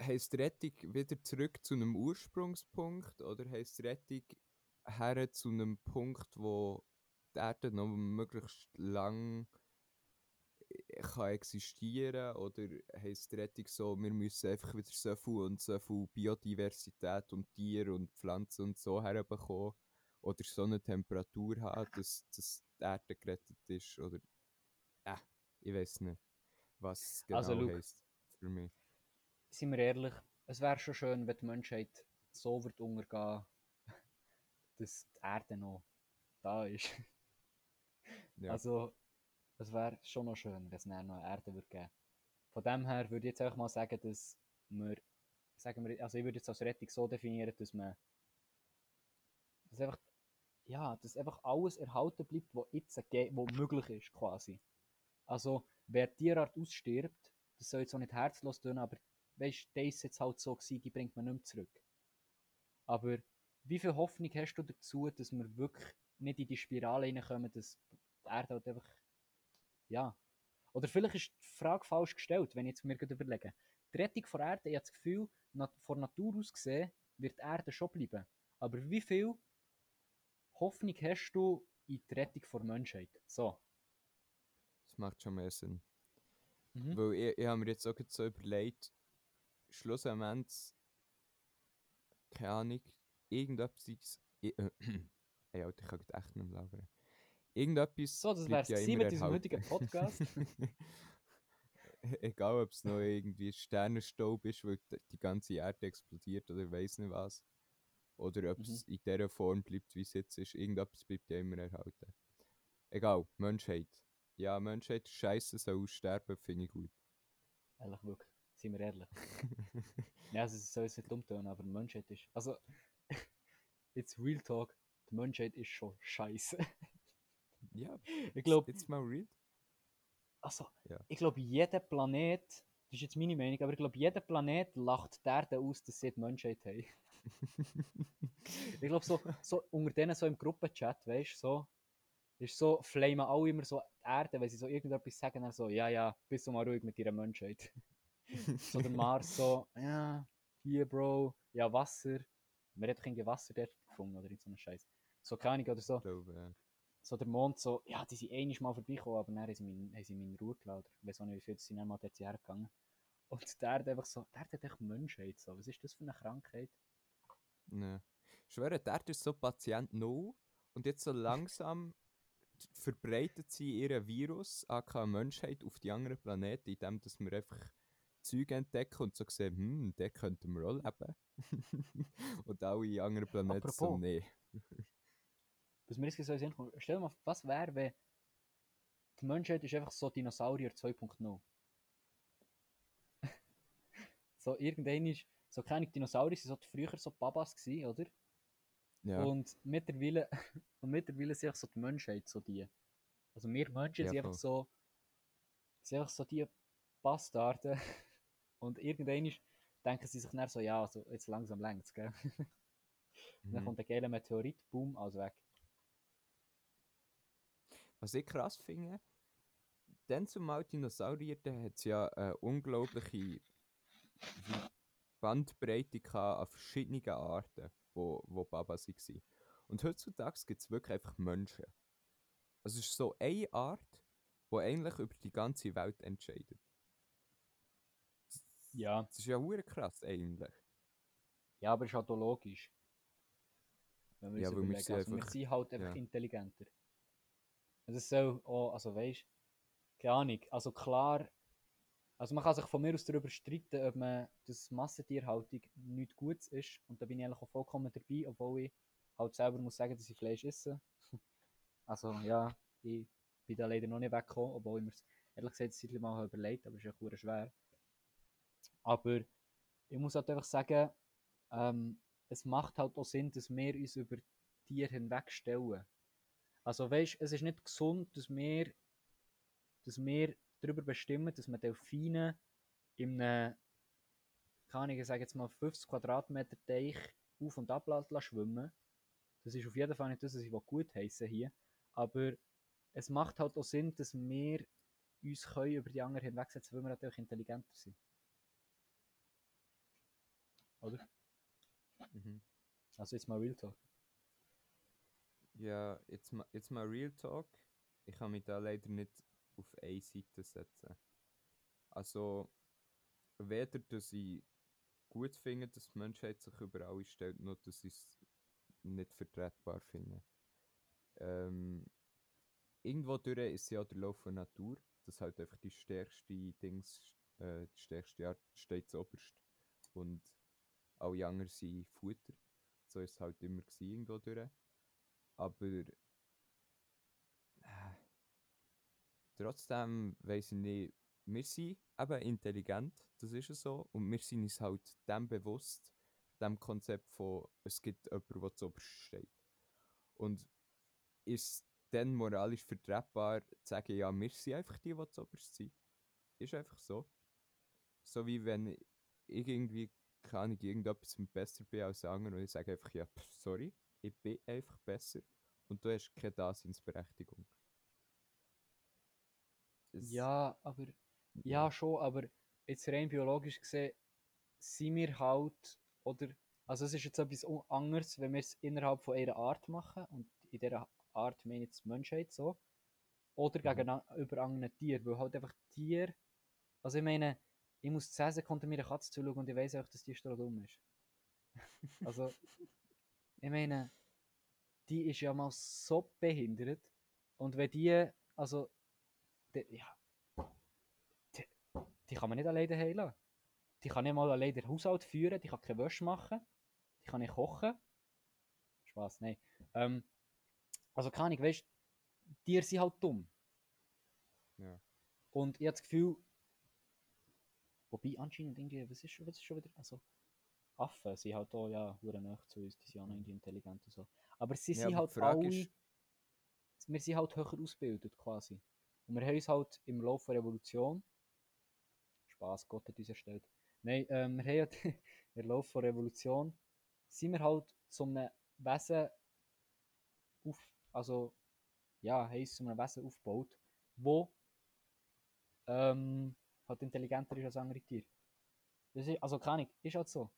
Heisst Rettung wieder zurück zu einem Ursprungspunkt oder heisst Rettung her zu einem Punkt, wo die Erde noch möglichst lang kann existieren oder heisst Rettung so, wir müssen einfach wieder so viel und so viel Biodiversität und Tiere und Pflanzen und so herbekommen oder so eine Temperatur haben, dass, dass die Erde gerettet ist oder äh, ich weiß nicht, was es genau Also, heisst für mich. Seien wir ehrlich, es wäre schon schön, wenn die Menschheit so wird untergehen, dass die Erde noch da ist. Ja. Also, es wäre schon noch schön, wenn es noch eine Erde würde geben. Von dem her würde ich jetzt einfach mal sagen, dass wir, sagen wir, also ich würde jetzt als Rettung so definieren, dass man, dass einfach, ja, dass einfach alles erhalten bleibt, was jetzt was möglich ist, quasi. Also, wer Tierart ausstirbt, das soll jetzt auch nicht herzlos tun, aber weißt, der ist jetzt halt so gewesen, die bringt man nicht mehr zurück. Aber wie viel Hoffnung hast du dazu, dass wir wirklich nicht in die Spirale reinkommen, dass die Erde halt einfach, ja. Oder vielleicht ist die Frage falsch gestellt, wenn ich jetzt mir gerade überlege. Die Rettung von Erde, ich habe das Gefühl, von Natur aus gesehen, wird die Erde schon bleiben. Aber wie viel Hoffnung hast du in die Rettung der Menschheit? So. Das macht schon mehr Sinn. Mhm. Weil ich, ich habe mir jetzt auch so überlegt, schlussendlich, keine Ahnung, irgendetwas. Ich, äh, <clears throat> ey, Alter, ich kann echt nicht mehr labern. Irgendetwas. So, das ja gewesen immer mit erhalten. heutigen Podcast. <laughs> Egal, ob es noch irgendwie Sternenstaub ist, weil die- ganze Erde explodiert oder weiß nicht was. Oder ob Mhm. es in der Form bleibt, wie es jetzt ist. Irgendetwas bleibt ja immer erhalten. Egal, Menschheit. Ja, Menschheit ist scheiße, soll aussterben, finde ich gut. Ehrlich, wirklich. Seien wir ehrlich. <laughs> Ja, also es soll jetzt nicht dumm tun, aber Menschheit ist. Also, <laughs> jetzt Real Talk, die Menschheit ist schon scheiße. Ja, Ich glaube, jetzt mal real. also, Ja. ich glaube, jeder Planet, das ist jetzt meine Meinung, aber ich glaube, jeder Planet lacht <laughs> die Erde aus, dass sie die Menschheit haben. Ich glaube, so, so unter denen so im Gruppenchat, weißt du, so, ist so, flamen alle immer so die Erde, wenn sie so irgendetwas sagen, dann so, ja, ja, bist du mal ruhig mit ihrer Menschheit. so der Mars so, ja, hier, Bro, ja, Wasser. Wir hätten irgendwie Wasser dort gefunden oder so einen Scheiß. So keine oder so. Glaube, ja. So der Mond so, ja, die sind einmal mal vorbeigekommen, aber dann haben sie mich, haben sie mich in Ruhe gelassen. Ich weiß auch nicht, wie viel sind dann mal dort hergegangen. Und der hat einfach so, der hat echt Menschheit so. Was ist das für eine Krankheit? Ne. Ich schwöre, der ist so Patient null und jetzt so langsam <laughs> verbreitet sie ihren Virus, aka Menschheit, auf die anderen Planeten, indem dass wir einfach Zeug entdecken und so sehen, hm, der könnten wir auch leben. <laughs> und alle anderen Planeten so, Apropos. nee. Was mir jetzt Sinn kommt, stell dir mal, was wäre, wenn die Menschheit ist einfach so Dinosaurier 2.0. <laughs> so irgendein ist, so keine Dinosaurier sind so früher so Babas gewesen, oder? Ja, Und mittlerweile, <laughs> und mittlerweile sind einfach so die Menschheit so die. Also wir Menschen Ja, sind einfach so, sind einfach so die Bastarden. <laughs> Und irgendwann ist- denken sie sich dann so, ja, also jetzt langsam längst, gell? Und Dann mhm. kommt der geile Meteorit, boom, alles weg. Was ich krass finde, dann zumal Dinosaurier, da hat es ja eine unglaubliche Bandbreite an verschiedenen Arten, wo, wo Babas waren. Und heutzutage gibt es wirklich einfach Menschen. Also es ist so eine Art, die eigentlich über die ganze Welt entscheidet. Ja. Das ist ja hure krass eigentlich. Ja, aber ist halt auch logisch. Wenn wir Ja, weil wir sind also wir einfach- sind halt einfach ja. intelligenter. Es soll auch, also weißt keine Ahnung, also klar, also man kann sich von mir aus darüber streiten, ob man das Massentierhaltung nichts Gutes ist. Und da bin ich eigentlich auch vollkommen dabei, obwohl ich halt selber muss sagen, dass ich Fleisch esse. <laughs> Also ja, ich bin da leider noch nicht weggekommen, obwohl ich mir ehrlich gesagt ein Zeitchen mal überlegt, aber es ist ja schwer. Aber ich muss halt einfach sagen, ähm, es macht halt auch Sinn, dass wir uns über Tiere hinwegstellen. Also weißt, es ist nicht gesund, dass wir, dass wir darüber bestimmen, dass man Delfine in einem, kann ich sagen jetzt mal 50 Quadratmeter Teich auf und ab lassen schwimmen. Das ist auf jeden Fall nicht das, was ich gut heißen hier. Aber es macht halt auch Sinn, dass wir uns können über die anderen hinwegsetzen, weil wir natürlich intelligenter sind. Oder? Mhm. Also jetzt mal Real Talk. Ja, jetzt, ma- jetzt mal Real Talk. Ich kann mich da leider nicht auf eine Seite setzen. Also, weder, dass ich gut finde, dass die Menschheit sich über alles stellt, noch dass ich es nicht vertretbar finde. Ähm, irgendwo durch ist ja der Lauf der Natur, dass halt einfach die stärkste Dings, äh, die stärkste Art steht zuoberst. Und alle anderen sind Futter. So ist es halt immer gewesen, irgendwo durch. Aber äh, trotzdem weiss ich nicht, wir sind eben intelligent, das ist es so, und wir sind uns halt dem bewusst, dem Konzept von, es gibt jemanden, der zuoberst steht. Und ist dann moralisch vertretbar zu sagen, ja, wir sind einfach die, die zuoberst sind? Ist einfach so. So wie wenn ich irgendwie, keine Ahnung, irgendetwas besser bin als der andere und ich sage einfach, ja, pff, sorry, ich bin einfach besser und du hast keine Daseinsberechtigung. Es- Ja, aber ja schon, aber jetzt rein biologisch gesehen sind wir halt, oder, also es ist jetzt etwas anderes, wenn wir es innerhalb von einer Art machen, und in dieser Art meine ich jetzt die Menschheit so, oder Mhm. gegenüber anderen Tieren, weil halt einfach Tiere, also ich meine, ich muss 10 Sekunden mir eine Katze zuschauen und ich weiß auch, dass die dumm ist. <laughs> Also, ich meine, die ist ja mal so behindert, und wenn die, also, die, ja, die, die kann man nicht alleine daheim lassen. Die kann nicht mal alleine den Haushalt führen, die kann keine Wäsche machen, die kann nicht kochen. Spaß, nein. Ähm, also keine Ahnung, weißt du, Tiere sind halt dumm. Ja. Und ich habe das Gefühl, wobei anscheinend irgendwie, was ist, was ist schon wieder, also Affen sind halt auch, ja, hure nah zu uns, die sind auch noch irgendwie intelligent und so. Aber sie Ja, sind aber halt alle, ist- wir sind halt höher ausgebildet quasi. Und wir haben uns halt im Laufe der Revolution, Spaß, Gott hat uns erstellt, nein, ähm, wir haben halt <laughs> im Laufe der Revolution, sind wir halt zu einem Wesen auf, also, ja, haben uns zu einem Wesen aufgebaut, wo ähm, halt intelligenter ist als andere Tiere. Das ist, also keine Ahnung, ist halt so.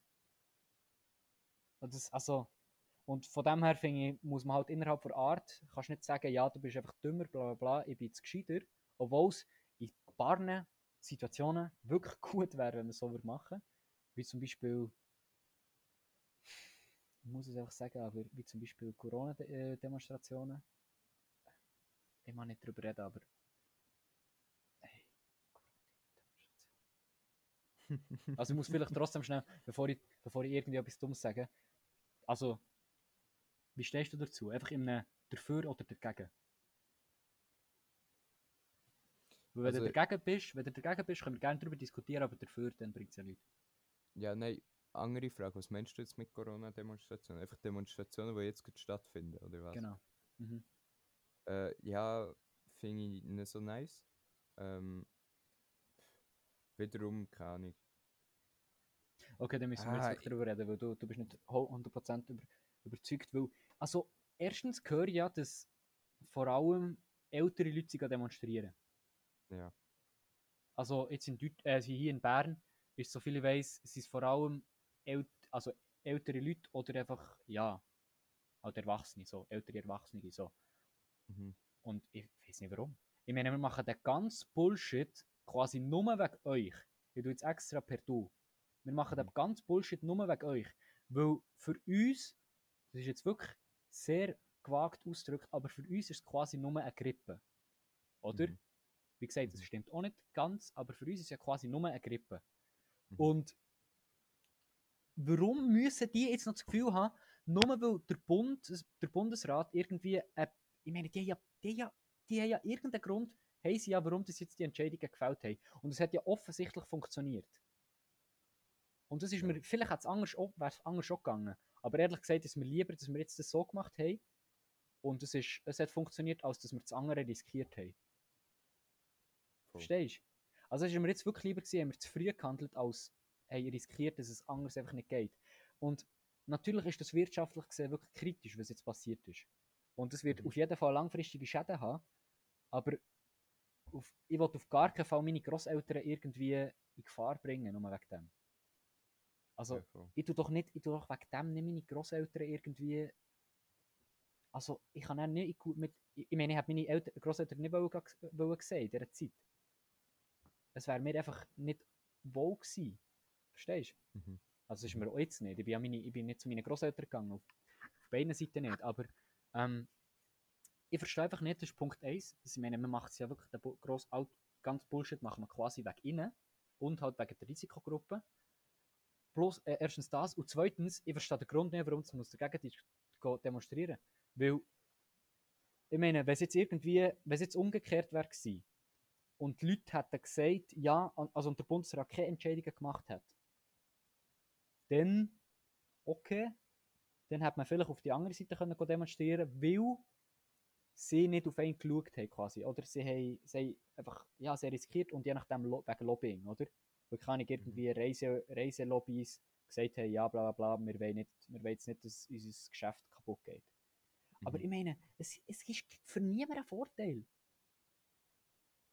Und das, also, und von dem her ich, muss man halt innerhalb der Art, kannst nicht sagen, ja, du bist einfach dümmer, bla bla bla, ich bin jetzt gescheiter, obwohl es in paar Situationen wirklich <laughs> gut wäre, wenn man so würde machen. Wie zum Beispiel, ich muss es einfach sagen, aber wie zum Beispiel Corona-Demonstrationen. Ich mag nicht darüber reden, aber hey. <laughs> Also ich muss vielleicht trotzdem schnell, bevor ich, bevor ich irgendwie etwas Dummes sage, also, wie stehst du dazu? Einfach in einem dafür oder dagegen? Weil wenn Also- du dagegen bist, wenn du dagegen bist, können wir gerne darüber diskutieren, aber dafür, dann bringt es ja nichts. Ja, nein, andere Frage. Was meinst du jetzt mit Corona-Demonstrationen? Einfach Demonstrationen, die jetzt gerade stattfinden, oder was? Genau. Mhm. Äh, ja, finde ich nicht so nice. Ähm, wiederum keine Ahnung. Okay, dann müssen wir Ah, jetzt darüber reden, weil du, du bist nicht 100% über, überzeugt. Weil, also, erstens höre ich ja, dass vor allem ältere Leute demonstrieren. Ja. Also, jetzt in Deut äh, hier in Bern ist, so viel ich weiß, sind es vor allem ält also ältere Leute oder einfach, ja, halt Erwachsene, so, ältere Erwachsene, so. Mhm. Und ich weiß nicht warum. Ich meine, wir machen den ganzen Bullshit quasi nur wegen euch. Ich tue jetzt extra per Du. Wir machen den Mhm. ganzen Bullshit nur wegen euch. Weil für uns, das ist jetzt wirklich sehr gewagt ausgedrückt, aber für uns ist es quasi nur eine Grippe. Oder? Mhm. Wie gesagt, das Mhm. stimmt auch nicht ganz, aber für uns ist es ja quasi nur eine Grippe. Mhm. Und warum müssen die jetzt noch das Gefühl haben, nur weil der Bund, der Bundesrat irgendwie, äh, ich meine, die haben ja, die ja, die haben ja irgendeinen Grund, haben sie ja, warum das jetzt die Entscheidungen gefällt haben. Und es hat ja offensichtlich funktioniert. Und das ist mir, vielleicht hat es anders, auch- wäre es anders auch gegangen. Aber ehrlich gesagt ist mir lieber, dass wir jetzt das so gemacht haben. Und es, ist, es hat funktioniert, als dass wir das andere riskiert haben. Voll. Verstehst du? Also es ist mir jetzt wirklich lieber gewesen, haben wir zu früh gehandelt, als hey, riskiert, dass es anders einfach nicht geht. Und natürlich ist das wirtschaftlich gesehen wirklich kritisch, was jetzt passiert ist. Und es wird Mhm. auf jeden Fall langfristige Schäden haben. Aber auf, ich will auf gar keinen Fall meine Großeltern irgendwie in Gefahr bringen, nur wegen dem. Also, Ja, ich tue doch nicht, ich tue doch wegen dem nicht meine Großeltern irgendwie. Also, ich kann auch nicht gut mit. Ich meine, ich habe meine Eltern, Großeltern nicht wollen, wollen sehen in dieser Zeit. Es wäre mir einfach nicht wohl gewesen. Verstehst du? Mhm. Also, das ist mir auch jetzt nicht. Ich bin, ja meine, ich bin nicht zu meinen Großeltern gegangen. Auf, auf beiden Seiten nicht. Aber ähm, ich verstehe einfach nicht, das ist Punkt 1. Ich meine, man macht es ja wirklich, Bu- gross, alt, ganz Bullshit machen wir quasi wegen innen und halt wegen der Risikogruppe. Plus, äh, erstens das und zweitens, ich verstehe den Grund nicht, warum es dagegen demonstrieren. Weil, ich meine, wenn es jetzt irgendwie, wenn es jetzt umgekehrt wäre und die Leute hätten gesagt, ja, also und der Bundesrat keine Entscheidungen gemacht hat, dann, okay, dann hätte man vielleicht auf die andere Seite können demonstrieren weil sie nicht auf einen geschaut haben quasi, oder sie haben, sie haben einfach, ja, sehr riskiert und je nachdem wegen Lobbying, oder? Weil kann ich irgendwie Reise, Reiselobbys gesagt haben, ja, bla bla bla, wir wollen, nicht, wir wollen jetzt nicht, dass unser Geschäft kaputt geht. Aber Mhm. ich meine, es, es ist für niemanden ein Vorteil.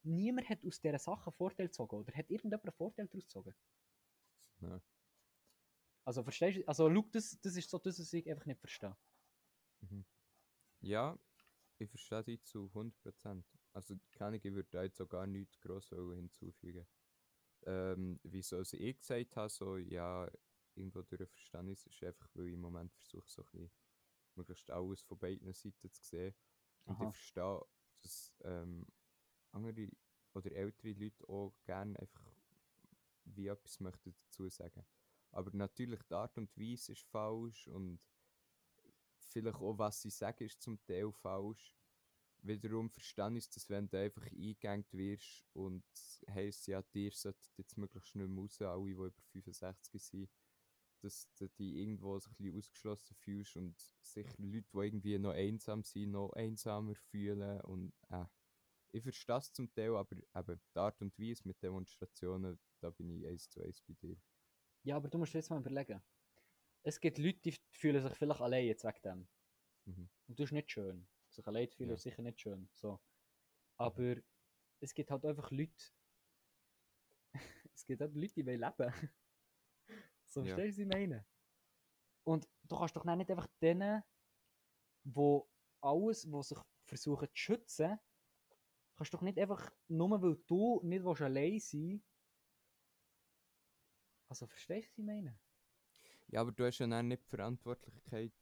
Niemand hat aus dieser Sache einen Vorteil gezogen, oder hat irgendjemand einen Vorteil daraus gezogen? Ja. Also verstehst du, also schau, das, das ist so das, was ich einfach nicht verstehe. Ja, ich verstehe dich zu 100%. Also, keine Ahnung, ich würde da jetzt auch gar nichts gross hinzufügen. Ähm, wieso also ich gesagt habe, so, ja, irgendwo durch Verständnis ist einfach, weil ich im Moment versuche, so ein bisschen möglichst alles von beiden Seiten zu sehen. Und Aha. ich verstehe, dass ähm, andere oder ältere Leute auch gerne einfach wie etwas möchten dazu sagen. Aber natürlich die Art und Weise ist falsch und vielleicht auch was sie sagen ist zum Teil falsch. Wiederum verstehe ich, dass wenn du einfach eingegangen wirst und heisst, ja, dir sollten jetzt möglichst schnell raus, alle, die über 65 sind, dass du dich irgendwo so ein bisschen ausgeschlossen fühlst und sich Leute, die irgendwie noch einsam sind, noch einsamer fühlen und äh, ich verstehe es zum Teil, aber eben die Art und Weise mit Demonstrationen, da bin ich eins zu eins bei dir. Ja, aber du musst dir jetzt mal überlegen. Es gibt Leute, die fühlen sich vielleicht allein jetzt wegen dem. Mhm. Und das ist nicht schön. Sich allein zu fühlen Ja. ist sicher nicht schön. So. Aber es gibt halt einfach Leute. <laughs> es gibt halt Leute, die wollen leben. <laughs> so, Ja. verstehst du, was ich meine? Und du kannst doch nicht einfach denen, wo alles, was sich versuchen zu schützen, kannst doch nicht einfach, nur weil du nicht willst allein sein Also, verstehst du, was ich meine? Ja, aber du hast ja dann nicht die Verantwortlichkeit.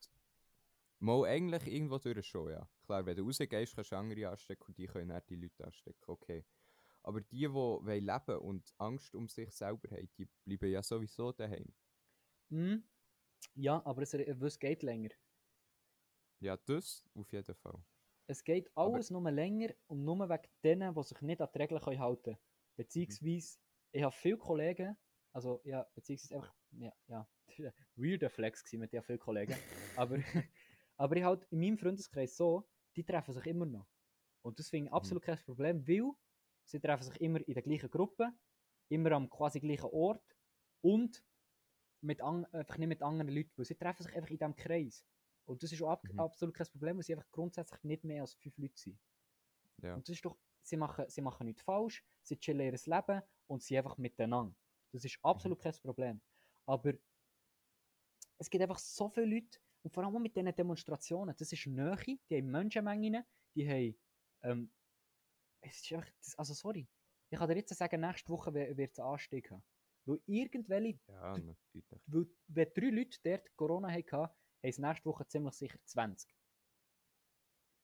Mal eigentlich irgendwo durch schon, ja. Klar, wenn du rausgehst, kannst du andere anstecken und die können dann die Leute anstecken, okay. Aber die, die wollen leben und Angst um sich selber haben, die bleiben ja sowieso daheim. Hm? Ja, aber es, es geht länger. Ja, das auf jeden Fall. Es geht Aber- alles nur länger und nur wegen denen, die sich nicht an die Regeln halten können. Beziehungsweise, ich habe viele Kollegen, also ja, beziehungsweise einfach, ja, ja, <laughs> weirder Flex mit den vielen Kollegen, aber, <laughs> aber ich halt in meinem Freundeskreis so, die treffen sich immer noch. Und das finde ich absolut kein Problem, weil sie treffen sich immer in der gleichen Gruppe, immer am quasi gleichen Ort und mit einfach nicht mit anderen Leuten, weil sie treffen sich einfach in diesem Kreis. Und das ist auch ab, Mhm. absolut kein Problem, weil sie einfach grundsätzlich nicht mehr als fünf Leute sind. Ja. Und das ist doch, sie machen, sie machen nichts falsch, sie chillen ihr Leben und sie einfach miteinander. Das ist absolut kein Problem. Aber es gibt einfach so viele Leute, und vor allem auch mit diesen Demonstrationen, das ist Nähe, die haben Menschenmengen, die haben, ähm, es ist einfach, also sorry, ich kann dir jetzt sagen, nächste Woche wird es haben. Weil irgendwelche, Ja, natürlich. weil, wenn drei Leute dort Corona hatten, haben es nächste Woche ziemlich sicher 20.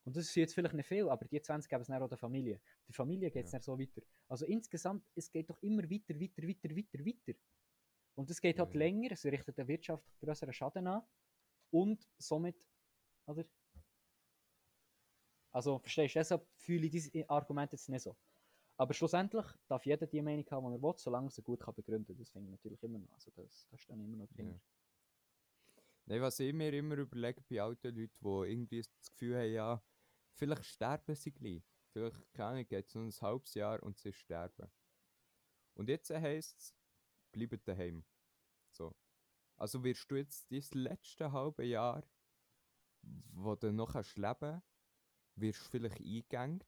Und das ist jetzt vielleicht nicht viel, aber die 20 geben es dann auch der Familie. Die Familie geht es Ja. dann so weiter. Also insgesamt, es geht doch immer weiter, weiter, weiter, weiter, weiter. Und es geht Ja, halt länger, es richtet der Wirtschaft größeren Schaden an. Und somit, oder? Also, verstehst du, deshalb fühle ich dieses Argument jetzt nicht so. Aber schlussendlich darf jeder die Meinung haben, die er will, solange er sie gut kann begründen kann. Das finde ich natürlich immer noch. Also, das, das steht immer noch drin. Ja. Nein, was ich mir immer überlege bei alten Leuten, die irgendwie das Gefühl haben, ja, vielleicht sterben sie gleich. Vielleicht, keine Ahnung, geht es noch ein halbes Jahr und sie sterben. Und jetzt heisst es, bleibt daheim. So. Also wirst du jetzt das letzte halbe Jahr, wo du noch kannst leben wirst du vielleicht eingegangen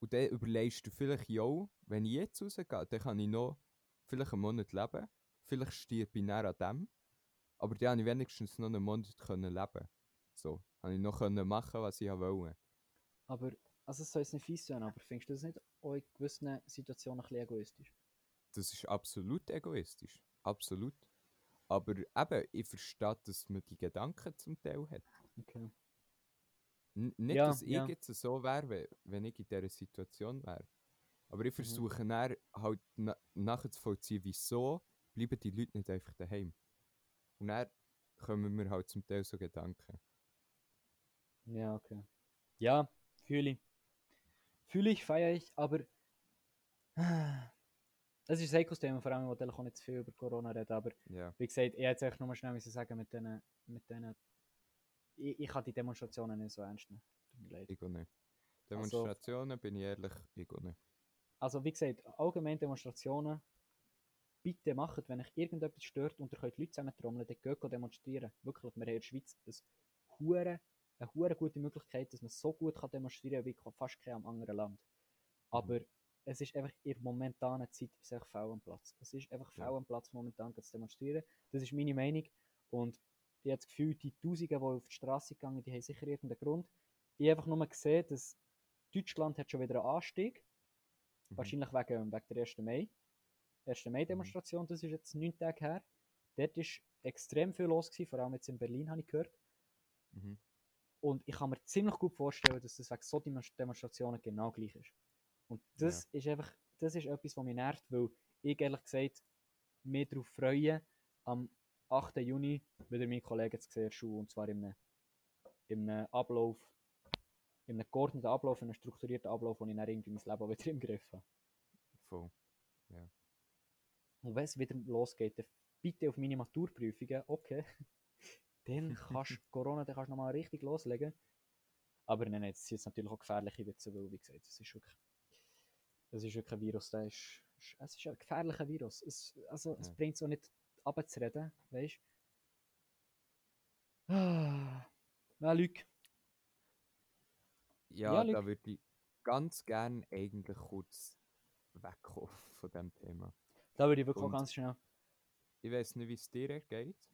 Und dann überlegst du vielleicht, ja, wenn ich jetzt rausgehe, dann kann ich noch vielleicht einen Monat leben. Vielleicht stirb ich näher an dem. Aber dann habe ich wenigstens noch einen Monat können leben. So, habe ich noch können machen, was ich wollte. Aber, also es soll jetzt nicht fies sein, aber findest du das nicht auch in gewissen Situationen ein bisschen egoistisch? Das ist absolut egoistisch. Absolut. Aber eben, ich verstehe, dass man die Gedanken zum Teil hat. Okay. N nicht, Ja, dass ich ja. jetzt so wäre, we- wenn ich in dieser Situation wäre. Aber ich Mhm. versuche dann halt na nachzuvollziehen, wieso bleiben die Leute nicht einfach daheim. Und dann kommen mir halt zum Teil so Gedanken. Ja, okay. Ja, fühle ich. Fühle ich, feiere ich, aber es ist ein heikles Thema, vor allem, ich will auch nicht zu viel über Corona reden, aber Ja, wie gesagt, ich hätte es nur schnell müssen sagen mit diesen, mit diesen, ich, ich kann die Demonstrationen nicht so ernst nehmen. Tut mir leid. ich auch nicht. Also- Demonstrationen, bin ich ehrlich, ich auch nicht. Also wie gesagt, allgemein Demonstrationen, bitte macht, wenn euch irgendetwas stört und ihr könnt Leute zusammentrommeln, dann geht demonstrieren. Wirklich, wir haben in der Schweiz ein hure, eine hure gute Möglichkeit, dass man so gut kann demonstrieren kann wie fast kein am anderen Land. Aber es ist einfach in der momentanen Zeit ist einfach faul am Platz. Es ist einfach Ja. faul am Platz momentan zu demonstrieren. Das ist meine Meinung. Und ich habe das Gefühl, die Tausende, die auf die Straße gegangen die haben sicher irgendeinen Grund. Ich habe einfach nur gesehen, dass Deutschland hat schon wieder einen Anstieg Mhm. Wahrscheinlich wegen, wegen der 1. Mai. 1. Mai-Demonstration, das ist jetzt neun Tage her. Dort war extrem viel los, gewesen, vor allem jetzt in Berlin, habe ich gehört. Mhm. Und ich kann mir ziemlich gut vorstellen, dass das wegen so Demonst- Demonstrationen genau gleich ist. Und das ist einfach, das ist etwas, was mich nervt, weil ich ehrlich gesagt mich darauf freue, am 8. Juni wieder meine Kollegen zu sehen und zwar in einem, in einem Ablauf, einem geordneten Ablauf, in einem strukturierten Ablauf, wo ich dann irgendwie mein Leben auch wieder im Griff habe. Voll. Und wenn es wieder losgeht, dann bitte auf meine Maturprüfungen, okay. <laughs> Dann kannst du <laughs> Corona, dann kannst du nochmal richtig loslegen. Aber nein, nein, sind jetzt natürlich auch gefährliche Witze, weil, wie gesagt, es ist wirklich, es ist wirklich ein Virus, der ist, es ist ein gefährlicher Virus. Es, also, es Ja. bringt es auch nicht abzureden, weißt du? Ah, ja, Luc, Ja, Ja, da würde ich ganz gern eigentlich kurz wegkommen von dem Thema. da würde ich wirklich Und- ganz schnell. Ich weiß nicht, wie es dir geht.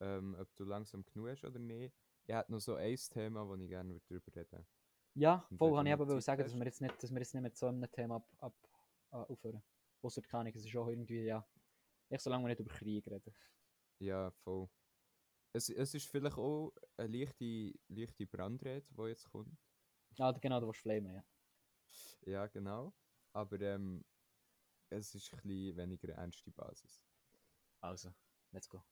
Ähm, ob du langsam genug hast oder nicht. Ich hätte noch so ein Thema, wo ich gerne darüber reden Ja, voll, kann ich aber sagen, dass wir, jetzt nicht, dass wir jetzt nicht mit so einem Thema ab, ab, äh, aufhören. Ausser keine Ahnung, es ist auch irgendwie, ja. Ich solange wir nicht über Krieg reden. Ja, voll. Es, es ist vielleicht auch eine leichte, leichte Brandrede, die jetzt kommt. Ah, genau, du willst flamen, ja. Ja, genau. Aber ähm, es ist ein bisschen weniger ernste Basis. Also, let's go.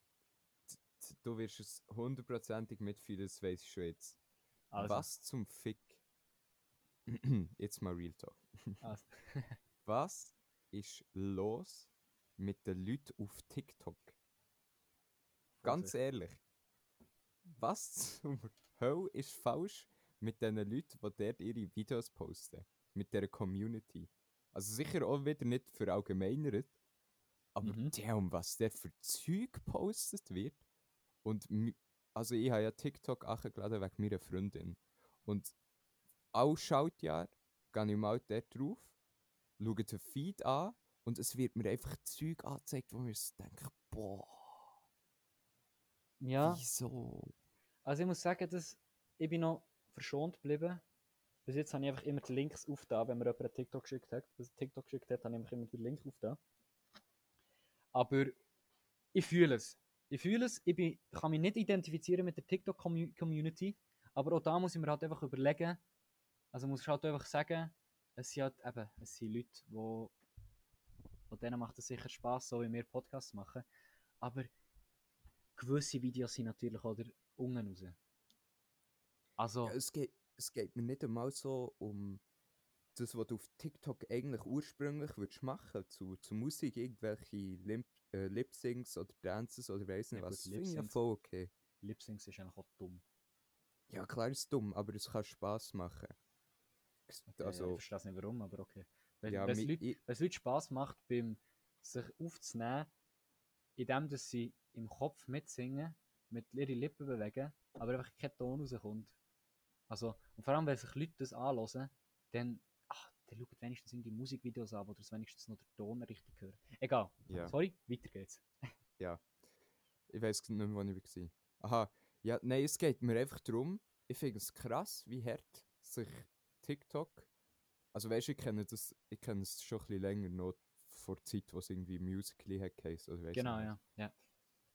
Du wirst es hundertprozentig mitfühlen, das weiß ich schon jetzt. Also, Was zum Fick? Jetzt mal Real Talk. Also. <laughs> Was ist los mit den Leuten auf TikTok? Ganz ehrlich. Was zum Höll ist falsch mit den Leuten, die dort ihre Videos posten? Mit der Community? Also sicher auch wieder nicht verallgemeinert, aber Mhm. damn, was der für Zeug gepostet wird. Und also ich habe ja TikTok angeladen wegen meiner Freundin. Und alle Schaltjahr gehe ich mal dort drauf, schaue den Feed an und es wird mir einfach Zeug angezeigt, wo mir so denke, boah, ja, wieso? also ich muss sagen, dass ich bin noch verschont geblieben. Bis jetzt habe ich einfach immer die Links aufgetan, wenn mir jemand einen TikTok geschickt hat. Also TikTok geschickt hat, habe ich immer den Link aufgetan. Aber ich fühle es. Ich fühle es, ich bin, kann mich nicht identifizieren mit der TikTok-Community, aber auch da muss ich mir halt einfach überlegen, also muss ich halt einfach sagen, es sind halt eben, es sind Leute, wo, wo denen macht es sicher Spaß, so wie wir Podcasts machen, aber gewisse Videos sind natürlich auch der unten raus. Also, Ja, es, geht, es geht mir nicht einmal so um das, was du auf TikTok eigentlich ursprünglich würdest machen zu, zu Musik, irgendwelche Limp, äh, Lip-Syncs oder Dances oder weiss nicht Ja, was. gut, Das finde ich ja voll okay. Lip-Syncs ist eigentlich auch dumm. Ja, klar ist dumm, aber es kann Spaß machen. Okay, ja, ich Also, verstehe es nicht warum, aber okay. Wenn, ja, es Leute, ich- Leute Spaß macht, beim sich aufzunehmen, indem dass sie im Kopf mitsingen, mit ihre Lippen bewegen, aber einfach kein Ton rauskommt. Also, und vor allem, wenn sich Leute das anhören, dann, ach, dann schaut wenigstens irgendwie Musikvideos an, wo ihr wenigstens noch den Ton richtig hört. Egal. Ja. Sorry, weiter geht's. <laughs> Ich weiß nicht mehr, wo ich war. Aha, ja, nein, es geht mir einfach darum, ich finde es krass, wie hart sich TikTok. Also weißt du, ich kenne das, ich kenne es schon ein bisschen länger noch vor der Zeit, wo es irgendwie Musical.ly hat geheißen, weiss Genau, ja. ja.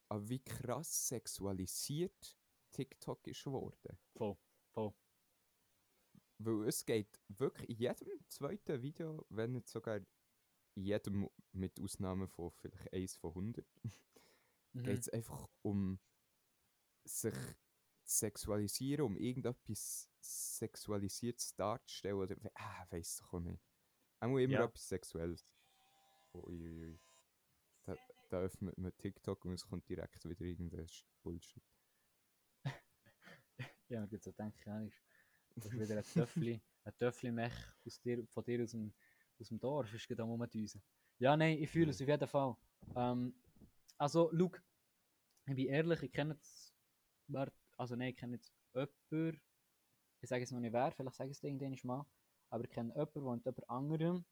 Aber wie krass sexualisiert TikTok ist geworden. Voll, voll. Weil es geht wirklich in jedem zweiten Video, wenn nicht sogar in jedem, mit Ausnahme von vielleicht eins von 100, Mhm. geht es einfach um sich sexualisieren, um irgendetwas Sexualisiertes darzustellen. Oder, ah, weiss doch auch nicht. Auch immer Ja. etwas Sexuelles. Uiuiui. Da, da öffnet man TikTok und es kommt direkt wieder irgendein Bullshit. <laughs> Ja, geht's so denke ich, ja, ist, das ist wieder ein Töffli, ein Töffli-Mech von dir aus dem, aus dem Dorf, ist gerade am rumdüsen. Ja, nein, ich fühle es auf jeden Fall. Ähm, also, schau, ich bin ehrlich, ich kenne wer, also nein, ich kenne jetzt jemanden, ich sage jetzt noch nicht wer, vielleicht sage ich es irgendwann mal, aber ich kenne jemanden, der mit jemand anderem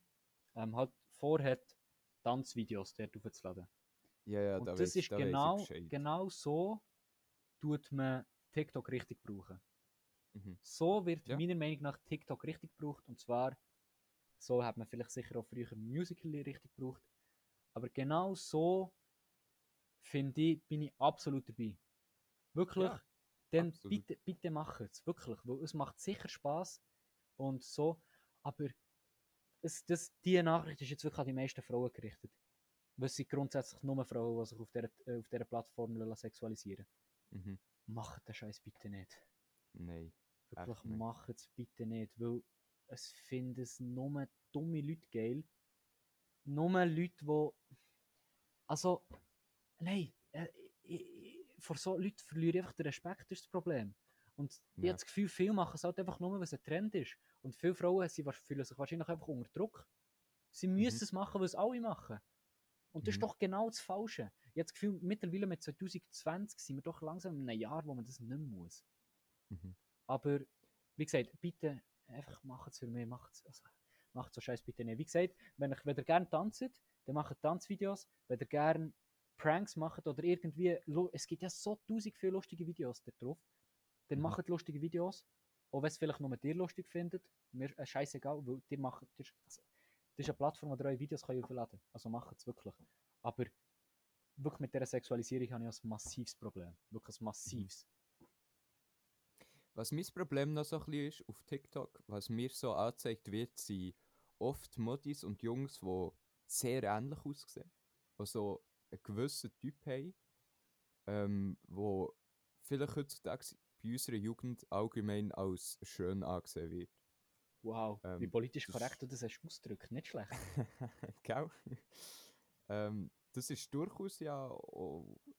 ähm, halt vorhat, Tanzvideos dort aufzuladen. Ja, ja, Und da das weiss- ist da genau, genau so, tut man TikTok richtig brauchen. Mhm. So wird Ja. meiner Meinung nach TikTok richtig gebraucht. Und zwar, so hat man vielleicht sicher auch früher Musical.ly richtig gebraucht. Aber genau so, finde ich, bin ich absolut dabei. Wirklich, Ja, dann absolut. bitte, bitte macht es. Wirklich, weil es macht sicher Spaß und so. Aber es, das, diese Nachricht ist jetzt wirklich an die meisten Frauen gerichtet. Weil es sind grundsätzlich nur Frauen, die sich auf dieser, äh, auf dieser Plattform sexualisieren Mhm. Macht den Scheiß bitte nicht. Nein. Wirklich, macht es bitte nicht, weil es finden es nur dumme Leute geil. Nur Leute, die. Also, nein, äh, ich, vor so Leuten verliere ich einfach den Respekt, das ist das Problem. Und ich Ja. habe das Gefühl, viele machen es halt einfach nur, weil es ein Trend ist. Und viele Frauen sie fühlen sich wahrscheinlich einfach unter Druck. Sie müssen es machen, weil es alle machen. Und das Mhm. ist doch genau das Falsche. Ich habe das Gefühl, mittlerweile mit 2020 sind wir doch langsam in einem Jahr, wo man das nicht muss. Mhm. Aber wie gesagt, bitte einfach macht es für mich, macht es also, so Scheiß bitte nicht. Wie gesagt, wenn, ich, wenn ihr gerne tanzt, dann macht Tanzvideos. Wenn ihr gerne Pranks macht oder irgendwie, es gibt ja so tausend viele lustige Videos da drauf, dann Mhm. macht lustige Videos. Auch wenn es vielleicht nur dir lustig findet, mir äh, scheißegal, weil dir macht, dir, also, das ist eine Plattform, wo ihr eure Videos könnt aufladen könnt. Also macht es wirklich. Aber wirklich mit dieser Sexualisierung habe ich ein massives Problem. Wirklich ein massives. Was mein Problem noch so ein bisschen ist auf TikTok, was mir so angezeigt wird, sind oft Modis und Jungs, die sehr ähnlich aussehen. Die so einen gewissen Typ haben, ähm, wo vielleicht heutzutage bei unserer Jugend allgemein als schön angesehen wird. Wow, wie Ähm, politisch das- korrekt du das hast ausgedrückt. Nicht schlecht. <laughs> Gell? ähm, das ist durchaus ja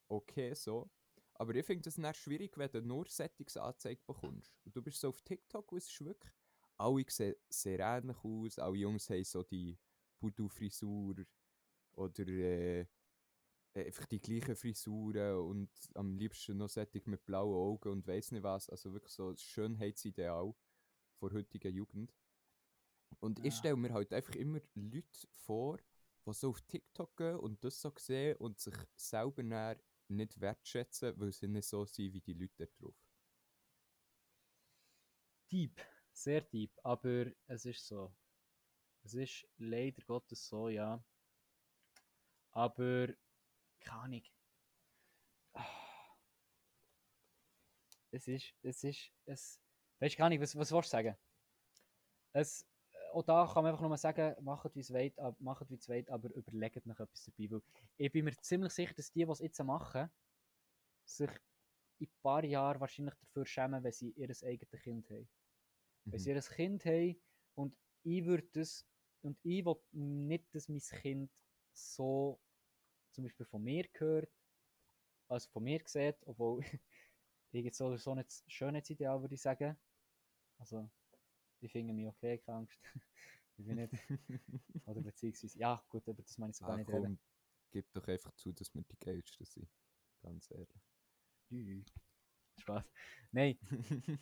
okay so. Aber ich finde es dann schwierig, wenn du nur Settings angezeigt bekommst. Und du bist so auf TikTok und es ist wirklich, alle sehen sehr ähnlich aus. Alle Jungs haben so die Voodoo-Frisur oder äh, einfach die gleichen Frisuren und am liebsten noch Setting mit blauen Augen und weiss nicht was. Also wirklich so ein Schönheitsideal vor heutiger Jugend. Und ich Ja. stelle mir halt einfach immer Leute vor, die so auf TikTok gehen und das so sehen und sich selber nicht wertschätzen, weil sie nicht so sind wie die Leute da drauf. Deep, sehr deep, aber es ist so. Es ist leider Gottes so, ja. Aber, keine Ahnung. Ah. Es ist, es ist, es, weißt du gar nicht, was, was willst du sagen? Es, auch da kann man einfach nur sagen, macht wie es ab- macht wie es wollt, aber überlegt noch etwas dabei, weil ich bin mir ziemlich sicher, dass die, die es jetzt machen, sich in ein paar Jahren wahrscheinlich dafür schämen, wenn sie ihr eigenes Kind haben. Wenn sie Mhm. ihr Kind haben und ich würde das, und ich will nicht, dass mein Kind so zum Beispiel von mir gehört, also von mir sieht, obwohl <laughs> ich jetzt so nicht das Schönheitsideal würde ich sagen. Also, ich finde mich okay, keine Angst. <laughs> ich bin nicht, <laughs> oder beziehungsweise, ja gut, aber das meine ich so gar Ah, nicht reden. komm, gib doch einfach zu, dass wir die Geilsten sind. Ganz ehrlich. Spaß. Nein,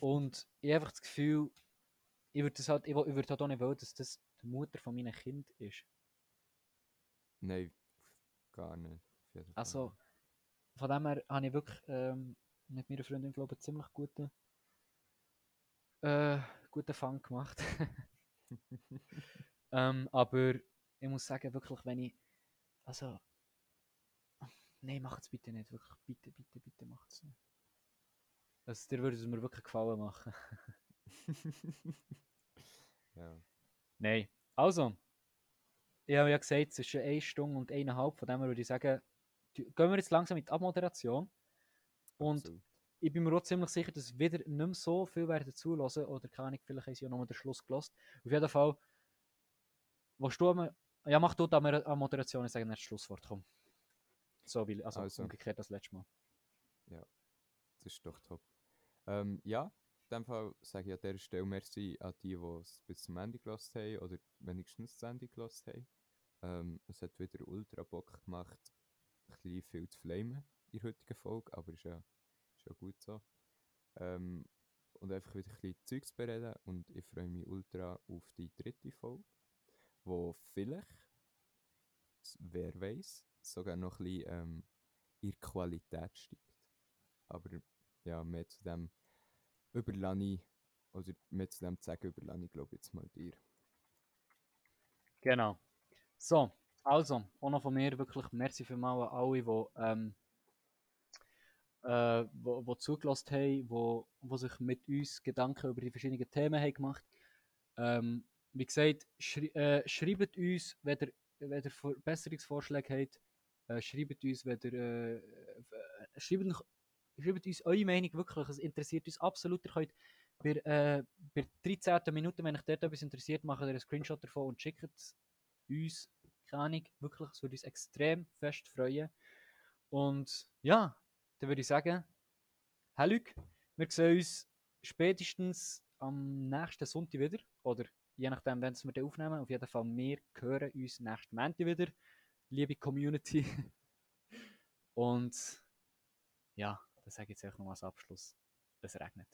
und ich habe einfach das Gefühl, ich würde halt, ich, würd halt auch nicht wollen, dass das die Mutter von meinem Kind ist. Nein, gar nicht. Also, von dem her habe ich wirklich ähm, mit meiner Freundin, glaube ich, ziemlich guten, äh, guten Fang gemacht. <laughs> ähm, aber ich muss sagen, wirklich, wenn ich, also, nein, macht es bitte nicht, wirklich, bitte, bitte, bitte macht es nicht. Also, dir würde es mir wirklich gefallen machen. <laughs> ja. Nein, also, ich habe ja gesagt, es ist eine Stunde und eineinhalb, von dem würde ich sagen, gehen wir jetzt langsam mit Abmoderation. Und Absolut. ich bin mir auch ziemlich sicher, dass wieder nicht mehr so viel werden zulassen oder keine Ahnung, vielleicht haben sie ja nochmal den Schluss gelost. Auf jeden Fall, was du am, ja, mach du da eine Moderation, ich sage nicht das Schlusswort, komm. So wie, also, also umgekehrt das letzte Mal. Ja, das ist doch top. Ähm, ja, dem Fall sage ich an dieser Stelle merci an die, die es bis zum Ende gelassen haben oder wenigstens das Ende gelassen haben. Ähm, es hat wieder ultra Bock gemacht, ein bisschen viel zu flamen in der heutigen Folge, aber ist ja, ist ja gut so. Ähm, und einfach wieder ein bisschen Zeug zu bereden und ich freue mich ultra auf die dritte Folge, wo vielleicht, wer weiß, sogar noch ein bisschen ähm, ihre Qualität steigt. Aber ja, mehr zu dem überlasse ich, oder zu dem zu sagen, überlasse ich glaube jetzt mal dir. Genau. So, also, auch noch von mir wirklich merci für mal alle, die, ähm, äh, wo, wo zugelassen haben, wo, sich mit uns Gedanken über die verschiedenen Themen haben gemacht ähm, Wie gesagt, schri äh, schreibt uns, wenn ihr, wenn ihr Verbesserungsvorschläge habt, äh, schreibt uns, wenn ihr, äh, äh schreibt uns eure Meinung wirklich, es interessiert uns absolut. Ihr könnt bei, äh, bei 13. Minute, wenn euch dort etwas interessiert, macht ihr einen Screenshot davon und schickt es uns keine Ahnung, wirklich, es würde uns extrem fest freuen. Und ja, dann würde ich sagen, hallo, wir sehen uns spätestens am nächsten Sonntag wieder. Oder je nachdem, wenn wir den aufnehmen. Auf jeden Fall, wir hören uns nächsten Montag wieder, liebe Community. <laughs> Und ja, das sage ich jetzt auch noch als Abschluss. Es regnet.